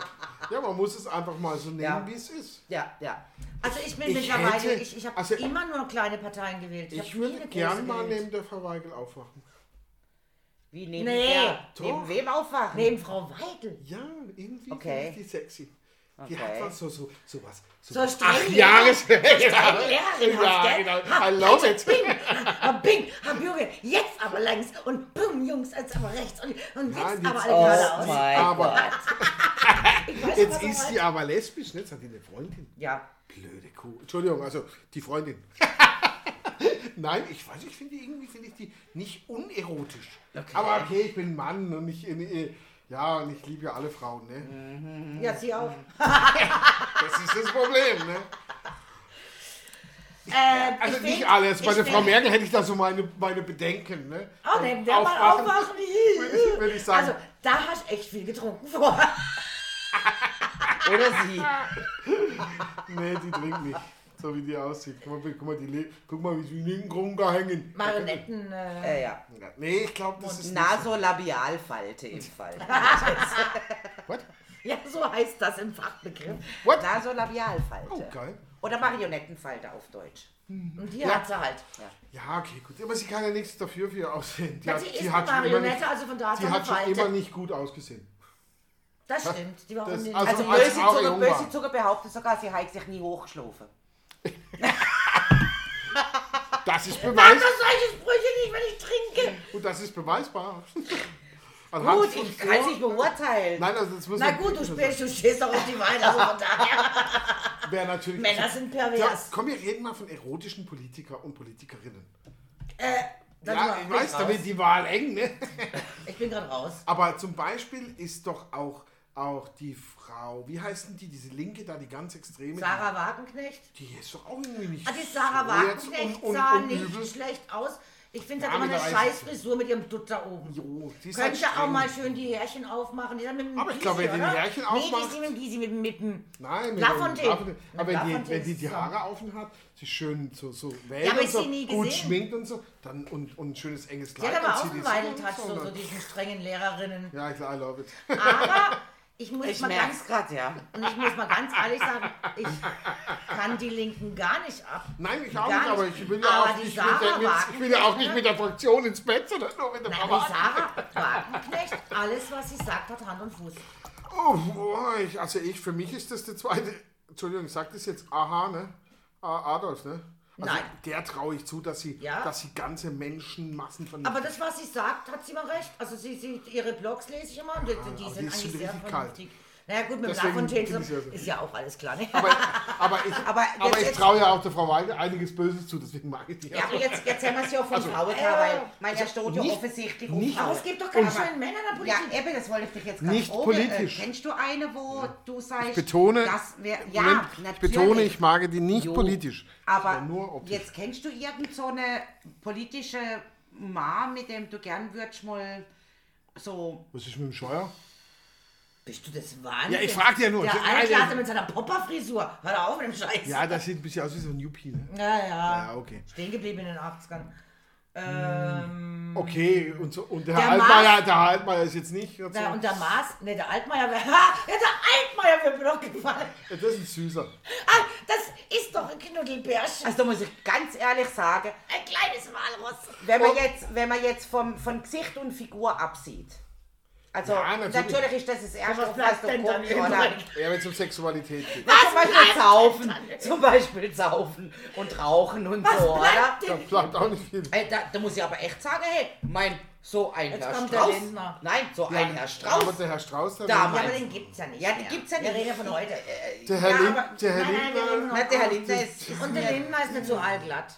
Speaker 3: Ja, man muss es einfach mal so nehmen,
Speaker 1: Ja.
Speaker 3: wie es ist.
Speaker 1: Ja, ja.
Speaker 2: Also ich bin
Speaker 3: Ich
Speaker 2: mittlerweile,
Speaker 3: hätte-
Speaker 2: ich, ich habe
Speaker 3: also-
Speaker 2: immer nur kleine Parteien gewählt.
Speaker 3: Ich
Speaker 2: nie
Speaker 3: würde
Speaker 2: eine
Speaker 3: gern
Speaker 2: große
Speaker 3: mal neben der Frau Weigel aufwachen.
Speaker 1: Wie neben,
Speaker 2: Nee,
Speaker 1: der, neben wem aufwachen?
Speaker 2: Neben Frau Weidel.
Speaker 3: Ja, irgendwie
Speaker 1: Okay.
Speaker 3: finde ich die sexy. Die
Speaker 1: Okay.
Speaker 3: hat was so, so, so was.
Speaker 2: So
Speaker 3: was
Speaker 2: streng
Speaker 3: Jahres.
Speaker 2: Lehrerin
Speaker 3: Ja,
Speaker 2: gell?
Speaker 3: genau.
Speaker 2: Ha,
Speaker 3: I love it.
Speaker 2: Bing, ha, bing, ha, Junge, jetzt aber längs und bumm, Jungs, jetzt aber rechts und, und jetzt
Speaker 3: Nein,
Speaker 2: aber alle
Speaker 1: Oh
Speaker 2: geradeaus.
Speaker 1: mein
Speaker 3: Aber [LAUGHS]
Speaker 2: weiß,
Speaker 3: jetzt ist sie aber lesbisch, ne? Jetzt hat die eine Freundin.
Speaker 1: Ja.
Speaker 3: Blöde Kuh. Entschuldigung, also die Freundin. [LAUGHS] Nein, ich weiß, ich finde die irgendwie finde ich die nicht unerotisch. Aber okay, ich bin Mann und ich äh, ja, und ich liebe ja alle Frauen, ne?
Speaker 2: Ja, sie auch. [LAUGHS]
Speaker 3: Das ist das Problem, ne?
Speaker 2: Äh,
Speaker 3: Also
Speaker 2: ich
Speaker 3: nicht
Speaker 2: find-
Speaker 3: alle. Jetzt bei der Frau Merkel hätte ich da so meine, meine Bedenken, ne?
Speaker 2: Oh, der, der mal
Speaker 3: Aufwachen,
Speaker 2: aufwachen. [LAUGHS]
Speaker 3: Würde ich, würde ich sagen.
Speaker 2: Also, da hast du echt viel getrunken vorher.
Speaker 1: Oder sie. [LAUGHS]
Speaker 3: nee, die trinkt nicht. So wie die aussieht. Guck mal, guck mal, die, guck mal wie sie linken Grunker hängen.
Speaker 2: Marionetten. Äh,
Speaker 1: Äh, ja.
Speaker 3: Nee, ich glaube, das ist.
Speaker 1: Nasolabialfalte im Fall. [LAUGHS]
Speaker 3: What?
Speaker 2: ja, so heißt das im Fachbegriff.
Speaker 3: What?
Speaker 1: Nasolabialfalte.
Speaker 3: Oh, geil.
Speaker 1: Oder Marionettenfalte auf Deutsch.
Speaker 2: Und die
Speaker 3: Ja.
Speaker 2: hat sie halt.
Speaker 3: Ja, okay, gut. Aber sie kann ja nichts dafür für ihr Aussehen. Die
Speaker 2: Ja,
Speaker 3: hat,
Speaker 2: sie
Speaker 3: die
Speaker 2: ist
Speaker 3: hat
Speaker 2: eine
Speaker 3: schon immer
Speaker 2: Marionette,
Speaker 3: nicht,
Speaker 2: also von da hat
Speaker 3: die
Speaker 2: sie
Speaker 3: hat schon immer nicht gut ausgesehen.
Speaker 2: Das stimmt. Die war
Speaker 3: Das- also-
Speaker 1: Also
Speaker 3: jung
Speaker 1: böse
Speaker 3: war.
Speaker 1: Zunge behauptet sogar, sie hat sich nie hochgeschlafen.
Speaker 3: Das ist
Speaker 2: Sag
Speaker 3: Beweis.
Speaker 2: doch solche Sprüche nicht, wenn ich trinke.
Speaker 3: Und das ist beweisbar. [LAUGHS] Anhand
Speaker 1: Gut, ich kann es nicht beurteilen.
Speaker 3: Nein, also das muss
Speaker 2: Na gut, du spielst, du stehst doch auf die Weine, also von daher. [LAUGHS] Männer sind
Speaker 3: Ja,
Speaker 2: pervers.
Speaker 3: komm, wir reden mal von erotischen Politiker und Politikerinnen.
Speaker 2: Äh, dann
Speaker 3: Ja, ich weiß,
Speaker 2: raus.
Speaker 3: da wird die Wahl eng, ne?
Speaker 2: Ich bin gerade raus.
Speaker 3: Aber zum Beispiel ist doch auch, auch die Frau, wie heißt denn die, diese Linke da, die ganz extreme?
Speaker 2: Sarah Wagenknecht.
Speaker 3: Die, die ist doch auch irgendwie nicht
Speaker 2: Ah, die Sarah
Speaker 3: so
Speaker 2: Wagenknecht
Speaker 3: un- un-
Speaker 2: sah
Speaker 3: unübel.
Speaker 2: nicht schlecht aus. Ich finde, sie
Speaker 3: Ja,
Speaker 2: hat immer eine scheiß Frisur mit ihrem Dutt da oben.
Speaker 3: Jo, die ist halt
Speaker 2: Könnte auch
Speaker 3: streng.
Speaker 2: mal schön die Härchen aufmachen. Die mit dem
Speaker 3: Aber ich glaube, wenn die
Speaker 2: oder?
Speaker 3: Härchen
Speaker 2: Nee, die
Speaker 3: aufmacht-
Speaker 2: ist mit dem Gysi, mit, mit dem...
Speaker 3: Nein, mit
Speaker 2: Lafontaine.
Speaker 3: dem Lafontaine. Aber wenn die, wenn die die
Speaker 2: so.
Speaker 3: Haare offen hat, sie schön so, so wählt
Speaker 2: Ja,
Speaker 3: und so,
Speaker 2: sie
Speaker 3: gut schminkt und so, dann und, und ein schönes enges
Speaker 2: Sie
Speaker 3: Kleid.
Speaker 2: hat aber auch einen
Speaker 3: die
Speaker 2: Weideltouch,
Speaker 3: und
Speaker 2: so, so
Speaker 3: dann-
Speaker 2: diesen strengen Lehrerinnen.
Speaker 3: Ja, klar, I love it.
Speaker 2: Aber ich muss
Speaker 1: Ich
Speaker 2: mal
Speaker 1: es gerade, ja.
Speaker 2: Und ich muss mal ganz ehrlich sagen, ich kann die Linken gar nicht ab.
Speaker 3: Nein, ich auch
Speaker 2: Gar
Speaker 3: nicht, aber ich will ja auch
Speaker 2: die
Speaker 3: nicht,
Speaker 2: Sarah
Speaker 3: mit der, mit, ich will ja auch nicht mit der Fraktion ins Bett, sondern nur mit dem
Speaker 2: Nein, die. Sarah Wagenknecht, alles, was sie sagt, hat Hand und Fuß.
Speaker 3: Oh, boah, ich, also ich, für mich ist das der zweite, Entschuldigung, ich sag das jetzt, aha, ne? A- Adolf, ne? Also
Speaker 2: Nein.
Speaker 3: Der traue ich zu, dass sie,
Speaker 2: Ja.
Speaker 3: dass sie ganze Menschenmassen von
Speaker 2: Aber das, was sie sagt, hat sie mal recht. Also sie, sie ihre Blogs lese ich immer und die, die sind
Speaker 3: die ist
Speaker 2: eigentlich sehr
Speaker 3: kalt.
Speaker 2: Naja gut, mit
Speaker 3: Deswegen
Speaker 2: Lafontaine so,
Speaker 3: ja so.
Speaker 2: ist ja auch alles klar. Ne?
Speaker 3: Aber, aber ich, [LAUGHS]
Speaker 1: Aber
Speaker 3: aber, ich traue ja auch der Frau Weide einiges Böses zu, deswegen mag ich die
Speaker 1: Ja, aber jetzt, jetzt haben wir es ja von Frauen gehabt, weil mein ja steht ja
Speaker 3: nicht-
Speaker 1: offensichtlich
Speaker 3: nicht-
Speaker 1: um
Speaker 2: Aber
Speaker 1: Frauen.
Speaker 2: es gibt doch keine schönen Männer in der
Speaker 1: Ja,
Speaker 2: Politik.
Speaker 1: eben, das wollte ich dich jetzt gerade
Speaker 3: Nicht
Speaker 1: fragen.
Speaker 3: politisch.
Speaker 1: Äh, kennst du eine, wo du sagst,
Speaker 3: Ich betone,
Speaker 1: das wär, ja,
Speaker 3: Moment,
Speaker 1: natürlich.
Speaker 3: ich betone, ich mag die nicht
Speaker 1: Jo,
Speaker 3: politisch.
Speaker 1: Aber jetzt kennst du irgend so eine politische Mann, mit dem du gern würdest mal so.
Speaker 3: Was ist mit dem Scheuer?
Speaker 2: Bist du das Wahnsinn?
Speaker 3: Ja, ich frag ja nur.
Speaker 2: Der Altlasse mit seiner Popperfrisur. Hör auf mit dem Scheiß.
Speaker 3: Ja, das sieht ein bisschen aus wie so ein Yuppie, ne?
Speaker 2: ja. ja.
Speaker 3: Ja, okay.
Speaker 2: Stehen geblieben in den 80ern. Ähm,
Speaker 3: Okay, und, so, und der,
Speaker 2: Der
Speaker 3: Herr Altmaier, der Altmaier ist jetzt nicht
Speaker 2: ja, und der Maas, ne, der Altmaier wäre, [LAUGHS] ja, der Altmaier wird mir doch gefallen.
Speaker 3: Ja, das ist ein Süßer.
Speaker 2: Ah, das ist doch ein Knuddelbärchen.
Speaker 1: Also da muss ich ganz ehrlich sagen,
Speaker 2: Ein kleines Walross.
Speaker 1: wenn man
Speaker 3: Und-
Speaker 1: jetzt, wenn man jetzt vom, von Gesicht und Figur absieht. Also
Speaker 3: Ja, natürlich.
Speaker 1: natürlich. ist das das erste,
Speaker 2: was bleibt
Speaker 1: was du
Speaker 2: denn dann
Speaker 1: guckst,
Speaker 2: übrig?
Speaker 1: oder?
Speaker 3: Ja, wenn es um Sexualität geht.
Speaker 1: Ja, zum Beispiel saufen, zum Beispiel saufen und rauchen und
Speaker 2: Was
Speaker 1: so, oder?
Speaker 3: Da bleibt auch nicht viel.
Speaker 1: Ey, da, da muss ich aber echt sagen, hey, mein, so ein
Speaker 2: Jetzt
Speaker 1: Herr Strauß. Nein, so ein Herr
Speaker 3: Aber
Speaker 1: Strauß.
Speaker 3: der Herr Strauß, der,
Speaker 1: Da,
Speaker 2: Ja, aber den gibt's ja nicht.
Speaker 1: Ja, den
Speaker 2: mehr.
Speaker 1: gibt's ja
Speaker 2: Wir
Speaker 1: nicht.
Speaker 2: reden ja von heute.
Speaker 3: der Herr,
Speaker 1: Ja,
Speaker 3: Lind,
Speaker 1: aber-
Speaker 3: der Herr
Speaker 2: wir reden
Speaker 3: Lindner,
Speaker 1: der Herr Lindner ist,
Speaker 2: Und der Lindner ist nicht so allglatt.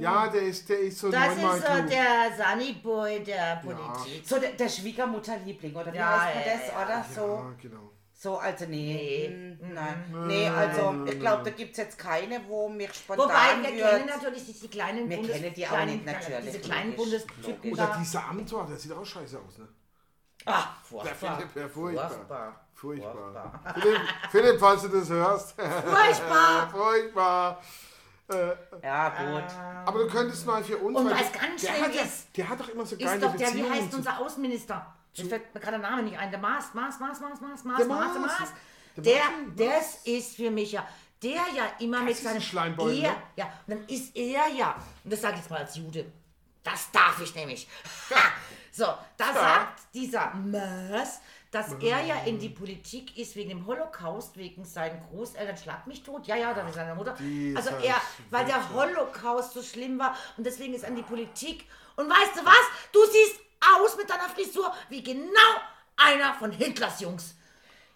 Speaker 3: Ja, der ist, der ist so
Speaker 2: Das
Speaker 3: neunmal
Speaker 2: ist so
Speaker 3: klug.
Speaker 2: der Sunnyboy der Politik.
Speaker 1: so der, der Schwiegermutterliebling, oder wie
Speaker 2: Ja,
Speaker 1: heißt man
Speaker 2: ja,
Speaker 1: das,
Speaker 2: ja,
Speaker 1: oder? So,
Speaker 3: Ja, genau.
Speaker 1: so also nee.
Speaker 2: Nee.
Speaker 1: Mm, Nein. Nee, also ich glaube, da gibt es jetzt keine, wo mich spontan
Speaker 2: Wobei, wir kennen
Speaker 1: wird.
Speaker 2: natürlich die, die kleinen
Speaker 1: Wir
Speaker 2: Bundes...
Speaker 1: kennen die auch
Speaker 2: kleinen,
Speaker 1: nicht, natürlich,
Speaker 2: Diese kleinen
Speaker 1: logisch,
Speaker 2: Bundestypen
Speaker 3: Oder
Speaker 2: da.
Speaker 3: dieser Amtor, der sieht auch scheiße aus, ne?
Speaker 2: Ah,
Speaker 3: Der
Speaker 2: furchtbar.
Speaker 3: Philipp, ja, furchtbar.
Speaker 2: Furchtbar.
Speaker 3: Furchtbar. Philipp, Philipp, falls du das hörst.
Speaker 2: Furchtbar. [LAUGHS]
Speaker 3: furchtbar. Äh,
Speaker 1: Ja, gut.
Speaker 3: aber du könntest mal für uns.
Speaker 2: Und
Speaker 3: weil
Speaker 2: was ganz
Speaker 3: der
Speaker 2: schlimm
Speaker 3: hat, ja-
Speaker 2: ist,
Speaker 3: Der hat doch immer so
Speaker 2: Ist
Speaker 3: geile
Speaker 2: doch der, wie
Speaker 3: Beziehungen.
Speaker 2: heißt
Speaker 3: zu-
Speaker 2: unser Außenminister? Mir fällt mir gerade der Name nicht ein. Der Maas, Maas, Maas, Maas, Maas, Maas,
Speaker 3: Der
Speaker 2: Maas, der
Speaker 3: Maas.
Speaker 2: Maas.
Speaker 3: Der
Speaker 2: das ist für mich ja, der ja immer mit
Speaker 3: ist ein
Speaker 2: seinem...
Speaker 3: Schleimbeutel,
Speaker 2: er,
Speaker 3: ne?
Speaker 2: Ja, und dann ist er ja, und das sage ich jetzt mal als Jude, das darf ich nämlich. Ha! [LAUGHS] So, da sagt dieser Maas, dass er ja in die Politik ist wegen dem Holocaust, wegen seinen Großeltern, schlag mich tot, ja, ja, da ist seine Mutter. Also er, weil der. Holocaust so schlimm war und deswegen ist er in die Politik. Und weißt du was? Du siehst aus mit deiner Frisur wie genau einer von Hitlers Jungs.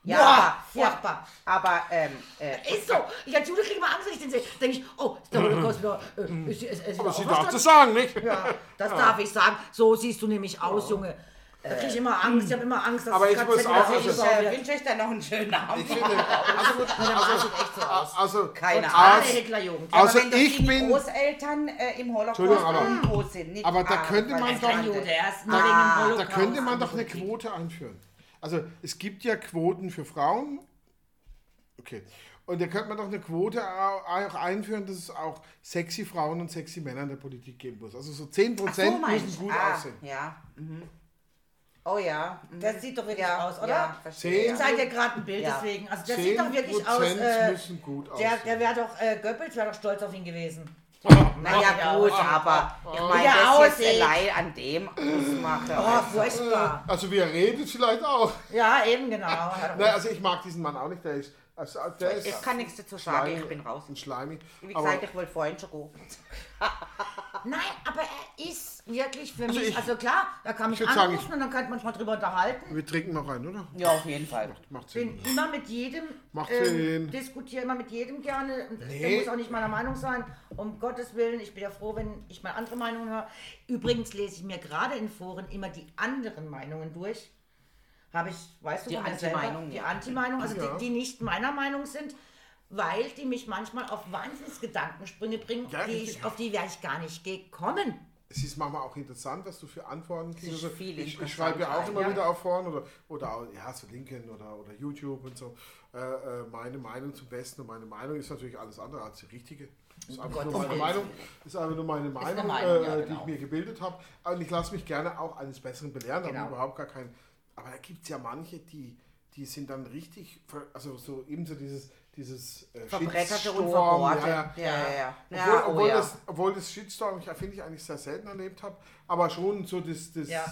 Speaker 1: Ja,
Speaker 2: Boah,
Speaker 1: aber,
Speaker 2: furchtbar.
Speaker 1: aber ähm, äh,
Speaker 2: Ist so. Ich als Jude kriege immer Angst, wenn ich den sehe. Denke ich, oh, ist der [LAUGHS] Holocaust wieder. Äh, ist, ist, ist
Speaker 3: Aber sie darf das sagen, nicht?
Speaker 2: Ja, das darf ich sagen. So siehst du nämlich aus, Junge. Da kriege ich immer Angst. Ich habe immer Angst, dass
Speaker 3: Aber ich
Speaker 2: KZ
Speaker 3: muss auch-
Speaker 1: ich
Speaker 3: also-
Speaker 2: aufgebaut
Speaker 1: äh, wünsche euch dann noch einen schönen Abend.
Speaker 3: Ich finde, also,
Speaker 2: Der Maas sieht echt so aus.
Speaker 3: also,
Speaker 1: Keine Ahnung.
Speaker 2: Ah.
Speaker 3: Also
Speaker 1: doch
Speaker 3: ich
Speaker 1: die
Speaker 3: bin-
Speaker 1: Großeltern äh, im Holocaust
Speaker 3: aber-
Speaker 1: sind. Nicht
Speaker 3: aber da
Speaker 1: ah,
Speaker 3: könnte man doch-
Speaker 2: dem
Speaker 3: Da
Speaker 2: Holocaust.
Speaker 3: könnte man doch eine. Quote einführen. Also es gibt ja Quoten für Frauen. Okay. Und da könnte man doch eine Quote au- auch einführen, dass es auch sexy Frauen und sexy Männer in der Politik geben muss. Also so 10%
Speaker 1: Ach so,
Speaker 3: müssen gut
Speaker 1: ah,
Speaker 3: aussehen.
Speaker 1: Ja. Mhm. Oh ja. Mhm.
Speaker 2: Das sieht doch wirklich
Speaker 1: ja,
Speaker 2: aus, oder?
Speaker 1: Ja, verstehe.
Speaker 2: Ich zeige dir gerade ein Bild
Speaker 1: Ja.
Speaker 2: deswegen. Also der sieht doch wirklich aus.
Speaker 3: 10%
Speaker 2: Äh,
Speaker 3: müssen gut
Speaker 2: der
Speaker 3: aussehen.
Speaker 2: der wäre doch, äh, Goebbels wäre doch stolz auf ihn gewesen.
Speaker 1: Naja,
Speaker 2: Ja,
Speaker 1: gut,
Speaker 2: ja.
Speaker 1: aber ich
Speaker 2: Wie
Speaker 1: meine, das jetzt
Speaker 2: aussieht.
Speaker 1: allein an dem ausmachen.
Speaker 2: Oh, furchtbar.
Speaker 3: also wie er redet vielleicht auch.
Speaker 2: Ja, eben genau. [LAUGHS] Auf.
Speaker 3: also ich mag diesen Mann auch nicht. Der ist, also der
Speaker 1: Ich kann nichts dazu sagen,
Speaker 3: schleimig-
Speaker 1: ich bin raus.
Speaker 3: Ein Schleimig.
Speaker 1: Wie
Speaker 3: Aber
Speaker 1: gesagt, ich wollte vorhin schon gehen. [LAUGHS]
Speaker 2: Nein, aber er ist wirklich für
Speaker 3: Also
Speaker 2: mich.
Speaker 3: ich-
Speaker 2: also klar, er kann mich
Speaker 3: ich würd sagen,
Speaker 2: anrufen und dann könnte man sich mal drüber unterhalten.
Speaker 3: wir trinken noch rein, oder?
Speaker 1: Ja, auf jeden Fall.
Speaker 3: Macht
Speaker 2: bin
Speaker 3: Sinn.
Speaker 2: immer mit jedem
Speaker 3: Macht
Speaker 2: ähm,
Speaker 3: Sinn.
Speaker 2: diskutiere immer mit jedem gerne.
Speaker 3: Nee.
Speaker 2: Der muss auch nicht meiner Meinung sein. Um Gottes Willen, ich bin ja froh, wenn ich mal andere Meinungen höre. Übrigens lese ich mir gerade in Foren immer die anderen Meinungen durch. Habe ich, weißt du,
Speaker 1: Die Anti-Meinung,
Speaker 2: die. Anti-Meinung, also
Speaker 3: Ja.
Speaker 2: die, die nicht meiner Meinung sind, weil die mich manchmal auf Wahnsinnsgedankensprünge bringen,
Speaker 3: Ja,
Speaker 2: die ich, auf die wäre ich gar nicht gekommen.
Speaker 3: Es ist manchmal auch interessant, was du für Antworten kriegst.
Speaker 1: ist
Speaker 3: Also
Speaker 1: viel
Speaker 3: ich, ich schreibe ja auch immer
Speaker 1: ja.
Speaker 3: wieder auf Foren oder, oder auch, ja, so Linken oder, oder YouTube und so. Äh, äh, meine Meinung zum Besten und meine Meinung ist natürlich alles andere als die richtige. Ist einfach nur meine. Meinung, ist einfach nur meine Meinung,
Speaker 2: Meinung,
Speaker 3: äh,
Speaker 2: ja,
Speaker 3: die
Speaker 2: genau.
Speaker 3: ich mir gebildet habe. Und ich lasse mich gerne auch eines Besseren belehren, da
Speaker 2: Genau.
Speaker 3: habe ich überhaupt gar keinen. Aber da gibt es ja manche, die, die sind dann richtig, also so ebenso dieses, dieses äh,
Speaker 1: Verbretterte und verbohrte.
Speaker 3: ja,
Speaker 1: Ja, ja, ja.
Speaker 3: obwohl,
Speaker 1: Ja, oh
Speaker 3: obwohl,
Speaker 1: ja.
Speaker 3: das, obwohl das Shitstorm ich finde ich eigentlich sehr selten erlebt habe, aber schon so das, das
Speaker 2: Ja.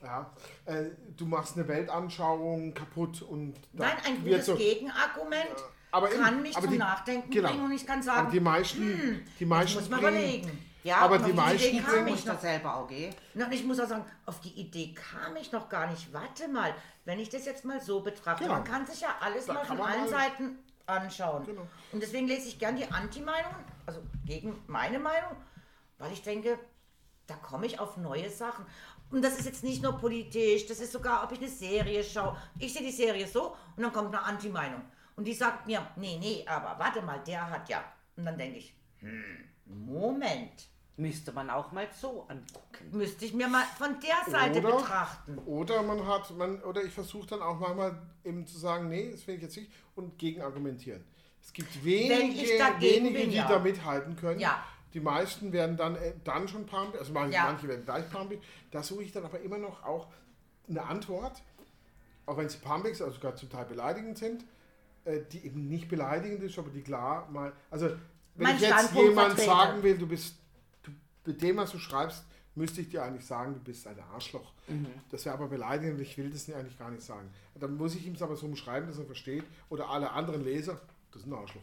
Speaker 3: ja, äh, du machst eine Weltanschauung kaputt und
Speaker 2: Nein, ein gutes
Speaker 3: so,
Speaker 2: Gegenargument
Speaker 3: aber
Speaker 2: kann
Speaker 3: eben-
Speaker 2: mich
Speaker 3: aber
Speaker 2: zum
Speaker 3: die-
Speaker 2: Nachdenken
Speaker 3: genau.
Speaker 2: bringen und ich kann
Speaker 3: aber
Speaker 2: sagen,
Speaker 3: die meisten, die meisten
Speaker 2: muss man
Speaker 3: bringen,
Speaker 2: überlegen.
Speaker 1: Ja,
Speaker 3: Aber die
Speaker 1: auf
Speaker 3: meisten
Speaker 1: Idee kam ich da selber auch?
Speaker 2: Na, und ich muss auch sagen, auf die Idee kam ich noch gar nicht. Warte mal, wenn ich das jetzt mal so betrachte,
Speaker 3: Genau.
Speaker 2: man kann sich ja alles
Speaker 3: Da
Speaker 2: mal von allen
Speaker 3: mal-
Speaker 2: Seiten anschauen.
Speaker 3: Genau.
Speaker 2: Und deswegen lese ich gern die Anti-Meinung, also gegen meine Meinung, weil ich denke, da komme ich auf neue Sachen. Und das ist jetzt nicht nur politisch, das ist sogar, ob ich eine Serie schaue. Ich sehe die Serie so und dann kommt eine Anti-Meinung. Und die sagt mir, nee, nee, aber warte mal, der hat ja. Und dann denke ich, hm, Moment.
Speaker 1: Müsste man auch mal so angucken.
Speaker 2: Müsste ich mir mal von der Seite
Speaker 3: Oder-
Speaker 2: betrachten.
Speaker 3: Oder man hat, man, oder ich versuche dann auch manchmal eben zu sagen, nee, das finde ich jetzt nicht und gegen argumentieren. Es gibt wenige, wenige
Speaker 2: bin,
Speaker 3: die
Speaker 2: ja.
Speaker 3: da mithalten können.
Speaker 2: Ja.
Speaker 3: Die meisten werden dann, äh, dann schon pambig, also manche,
Speaker 2: Ja.
Speaker 3: manche werden gleich pambig. Da suche ich dann aber immer noch auch eine Antwort, auch wenn sie pambig, also sogar zum Teil beleidigend sind, äh, die eben nicht beleidigend ist, aber die klar mal, also wenn
Speaker 2: Mein
Speaker 3: ich jetzt
Speaker 2: Standpunkt
Speaker 3: jemand
Speaker 2: vertrete.
Speaker 3: sagen will, du bist, mit dem, was du schreibst, müsste ich dir eigentlich sagen, du bist ein Arschloch.
Speaker 2: Mhm.
Speaker 3: Das wäre aber beleidigend und ich will das eigentlich gar nicht sagen. Dann muss ich ihm es aber so umschreiben, dass er versteht. Oder alle anderen Leser, das ist ein Arschloch.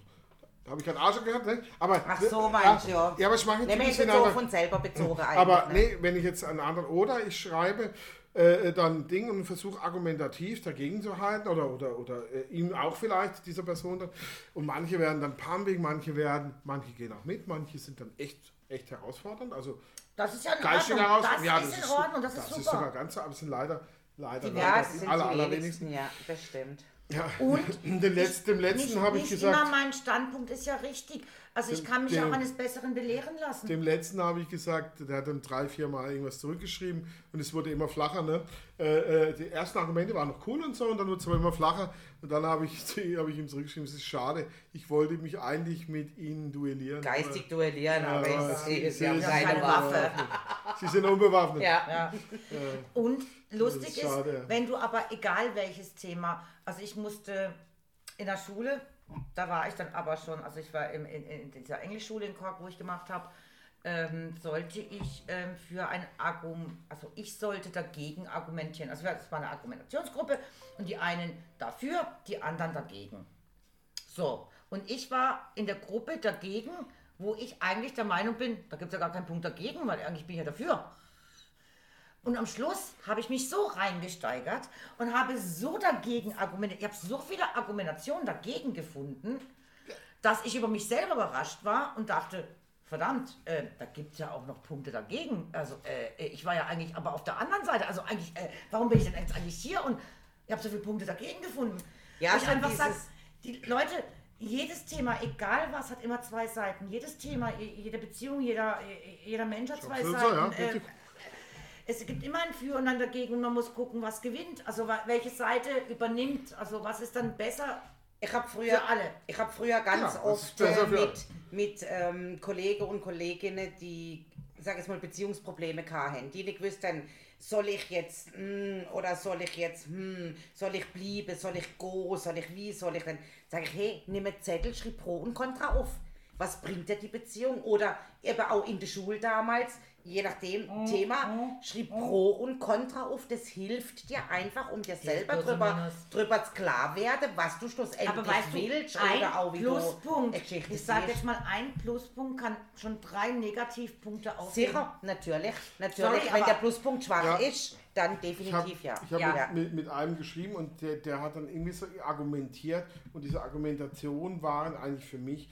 Speaker 3: Da habe ich keinen Arschloch gehabt, ne? Aber,
Speaker 1: Ach so, meinst du, ja.
Speaker 3: Ja, aber ich mache jetzt bisschen
Speaker 1: jetzt so von selber bezogen.
Speaker 3: Aber
Speaker 1: ne?
Speaker 3: nee, wenn ich jetzt einen anderen oder ich schreibe äh, dann Ding und versuche argumentativ dagegen zu halten oder, oder, oder äh, ihm auch vielleicht, dieser Person dann. Und manche werden dann pumpig, manche werden, manche gehen auch mit, manche sind dann echt, echt herausfordernd. Also
Speaker 2: Das ist ja in Ordnung. Das
Speaker 3: ja,
Speaker 2: ist in Ordnung, das ist
Speaker 3: das ist
Speaker 2: super.
Speaker 3: sogar ganz, aber es sind leider, leider, leider die allerwenigsten.
Speaker 1: wenigsten, ja, das stimmt.
Speaker 3: Ja.
Speaker 2: Und [LAUGHS]
Speaker 3: Den dem letzten habe ich
Speaker 2: nicht
Speaker 3: gesagt.
Speaker 2: immer mein Standpunkt ist ja richtig. Also ich kann mich
Speaker 3: dem-
Speaker 2: auch eines Besseren belehren lassen.
Speaker 3: Dem letzten habe ich gesagt, der hat dann drei, vier Mal irgendwas zurückgeschrieben und es wurde immer flacher. Ne? Äh, äh, die ersten Argumente waren noch cool und so und dann wurde es aber immer flacher. Und dann habe ich, [LAUGHS] habe ich ihm zurückgeschrieben, es ist schade, ich wollte mich eigentlich mit Ihnen duellieren.
Speaker 1: Geistig duellieren, aber
Speaker 3: aber
Speaker 1: ich sehe es ja
Speaker 3: sie-
Speaker 1: keine
Speaker 2: keine
Speaker 1: Waffe.
Speaker 2: Waffe.
Speaker 3: Sie sind unbewaffnet.
Speaker 1: Ja.
Speaker 2: Ja. Und lustig
Speaker 3: ist
Speaker 2: ist, wenn du aber egal welches Thema, also ich musste in der Schule, da war ich dann aber schon, also ich war im, in, in dieser Englischschule in Cork, wo ich gemacht habe, ähm, sollte ich ähm, für ein Argument, also ich sollte dagegen argumentieren. Also es war eine Argumentationsgruppe und die einen dafür, die anderen dagegen. So, und ich war in der Gruppe dagegen, wo ich eigentlich der Meinung bin, da gibt es ja gar keinen Punkt dagegen, weil eigentlich bin ich ja dafür. Und am Schluss habe ich mich so reingesteigert und habe so dagegen argumentiert. Ich habe so viele Argumentationen dagegen gefunden, dass ich über mich selber überrascht war und dachte, verdammt, äh, da gibt es ja auch noch Punkte dagegen. Also äh, ich war ja eigentlich aber auf der anderen Seite. Also eigentlich, äh, warum bin ich denn jetzt eigentlich hier? Und ich habe so viele Punkte dagegen gefunden.
Speaker 1: Ja,
Speaker 2: ich einfach sage, die Leute, jedes Thema, egal was, hat immer zwei Seiten. Jedes Thema, je- jede Beziehung, jeder, jeder Mensch hat zwei Seiten.
Speaker 3: so, ja,
Speaker 2: äh,
Speaker 3: richtig.
Speaker 2: Es gibt immer ein Für und ein Dagegen und man muss gucken, was gewinnt. Also welche Seite übernimmt. Also was ist dann besser
Speaker 1: Ich habe früher,
Speaker 2: für alle.
Speaker 1: ich hab früher ganz
Speaker 3: Ja, ist
Speaker 1: oft äh, mit, mit ähm, Kollegen und Kolleginnen, die, sag ich mal, Beziehungsprobleme hatten, die nicht gewusst haben, soll ich jetzt hm, oder soll ich jetzt hm, soll ich bleiben, soll ich gehen, soll ich wie, soll ich denn? Sag ich, hey, nimm einen Zettel, schreib Pro und Contra auf. Was bringt dir die Beziehung? Oder eben auch in der Schule damals, je nachdem
Speaker 2: Mhm,
Speaker 1: Thema, schreib Pro und Contra auf. Das hilft dir einfach, um dir selber drüber, drüber zu klar werden, was du schlussendlich
Speaker 2: Aber weißt du,
Speaker 1: willst
Speaker 2: ein
Speaker 1: oder auch wie
Speaker 2: Pluspunkt,
Speaker 1: du
Speaker 2: ich sage jetzt mal, ein Pluspunkt kann schon drei Negativpunkte aufnehmen.
Speaker 1: Sicher, natürlich. Natürlich,
Speaker 2: Sorry,
Speaker 1: wenn der Pluspunkt schwach
Speaker 3: Ja.
Speaker 1: ist, dann
Speaker 3: Ich habe
Speaker 1: definitiv ja.
Speaker 3: hab
Speaker 1: ja.
Speaker 3: mit, mit einem geschrieben und der, der hat dann irgendwie so argumentiert und diese Argumentationen waren eigentlich für mich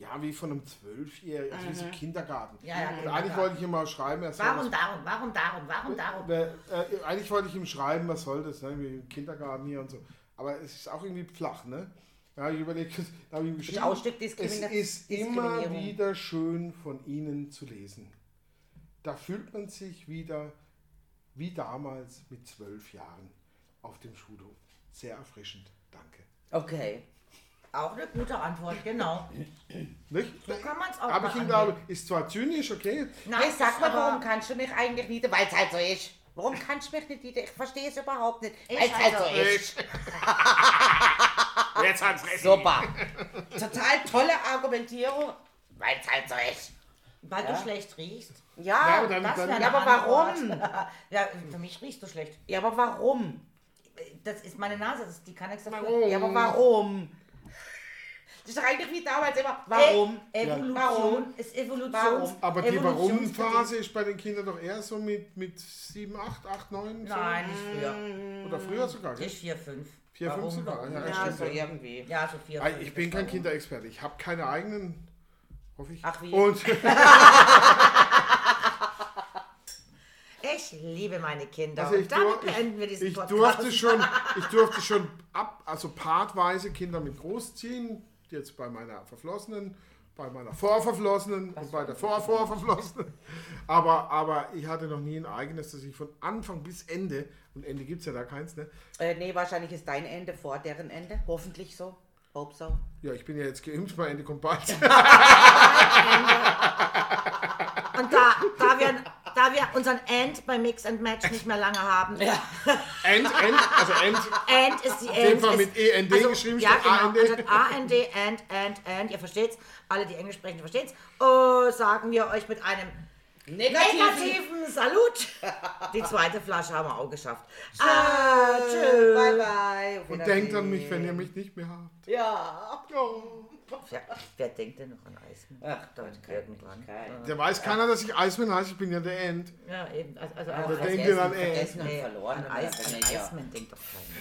Speaker 3: ja wie von einem Zwölfjährigen, also wie so Kindergarten.
Speaker 2: Mhm. Ja, ja,
Speaker 3: und eigentlich
Speaker 2: Kindergarten.
Speaker 3: wollte ich ihm mal schreiben, er soll
Speaker 2: Warum
Speaker 3: das-
Speaker 2: darum, warum darum, warum darum?
Speaker 3: Äh, äh, eigentlich wollte ich ihm schreiben, was soll das, ne? wie im Kindergarten hier und so. Aber es ist auch irgendwie flach, ne? Ja, ich überlege, [LAUGHS] da habe ich ihm geschrieben. es ist immer wieder schön von Ihnen zu lesen. Da fühlt man sich wieder wie damals mit zwölf Jahren auf dem Schulhof. Sehr erfrischend. Danke.
Speaker 1: Okay.
Speaker 2: Auch eine gute Antwort, genau.
Speaker 3: Nicht?
Speaker 2: So kann man's auch
Speaker 3: Aber ich glaube, ist zwar zynisch, okay.
Speaker 2: Nein,
Speaker 1: Hey, sag mal, warum kannst du mich eigentlich nicht, weil es halt so ist. Warum kannst du mich nicht wieder? Ich verstehe es überhaupt nicht. Weil es halt
Speaker 2: also,
Speaker 1: so ist. [LAUGHS]
Speaker 3: Jetzt hat's recht.
Speaker 1: Super. Total tolle Argumentierung, weil es halt so ist.
Speaker 2: Weil
Speaker 1: Ja.
Speaker 2: du schlecht riechst.
Speaker 3: Ja,
Speaker 1: Ja,
Speaker 3: aber dann,
Speaker 2: Das
Speaker 3: dann,
Speaker 1: ja aber warum? [LAUGHS]
Speaker 2: Ja, für mich riechst du schlecht.
Speaker 1: Ja, aber warum?
Speaker 2: Das ist meine Nase, das, die kann nichts dafür.
Speaker 3: Warum?
Speaker 1: Ja, aber warum? Das ist doch eigentlich wie damals immer. Warum?
Speaker 2: E Evolution
Speaker 1: Warum?
Speaker 2: ist Evolution.
Speaker 1: Warum?
Speaker 3: aber die. Warum-Phase ist bei den Kindern doch eher so mit, mit 7, 8, 8, 9.
Speaker 2: Nein, nicht früher.
Speaker 3: So. Oder früher sogar, gell?
Speaker 2: Nicht 4, 5.
Speaker 3: 4, 5 sogar. Ja,
Speaker 1: Ja, so irgendwie.
Speaker 2: Ja, so 4,
Speaker 3: Ah, Ich bin kein Kinderexperte. Ich habe keine eigenen, hoffe ich.
Speaker 1: Ach, wie?
Speaker 3: Und [LAUGHS] [LAUGHS]
Speaker 2: Ich liebe meine Kinder.
Speaker 3: also ich,
Speaker 2: Und damit beenden wir
Speaker 3: ich,
Speaker 2: diesen
Speaker 3: ich,
Speaker 2: Podcast.
Speaker 3: durfte schon, ich durfte schon ab, also partweise Kinder mit großziehen. Jetzt bei meiner Verflossenen, bei meiner Vorverflossenen und bei der Vorvorverflossenen. Aber, aber ich hatte noch nie ein eigenes, das ich von Anfang bis Ende, und Ende gibt es ja da keins, ne?
Speaker 1: Äh, nee, wahrscheinlich ist dein Ende vor deren Ende. Hoffentlich so. Hope so.
Speaker 3: Ja, ich bin ja jetzt geimpft, mein Ende kommt bald. [LAUGHS]
Speaker 2: Und da, da, wir, da wir unseren End bei Mix and Match nicht mehr lange haben, [LAUGHS]
Speaker 3: End, End, also End.
Speaker 2: End ist die End.
Speaker 3: Fall
Speaker 2: ist-
Speaker 3: mit END geschrieben
Speaker 2: Ja,
Speaker 3: statt
Speaker 2: genau.
Speaker 3: AND.
Speaker 2: AND, End, End, End. Ihr versteht's. Alle, die Englisch sprechen, versteht's. Oh, sagen wir euch mit einem
Speaker 1: Negativ.
Speaker 2: negativen Salut. Die zweite Flasche haben wir auch geschafft. Ah, tschüss.
Speaker 1: Bye, bye. Auf
Speaker 3: Und denkt an mich, wenn ihr mich nicht mehr habt.
Speaker 1: Ja.
Speaker 3: Oh.
Speaker 2: Wer, wer denkt denn noch an Eismann?
Speaker 1: Ach,
Speaker 2: da
Speaker 1: Gott,
Speaker 2: irgendwann.
Speaker 1: kein-
Speaker 3: Der weiß keiner, dass ich Eismann heiße, ich bin ja der End.
Speaker 2: Ja, eben. Also, also einfach
Speaker 3: denkt
Speaker 1: und
Speaker 2: Nee,
Speaker 1: verloren.
Speaker 2: An,
Speaker 1: aber
Speaker 2: Eis,
Speaker 1: das
Speaker 2: an
Speaker 1: bin ich ja.
Speaker 2: Eismann denkt doch keiner.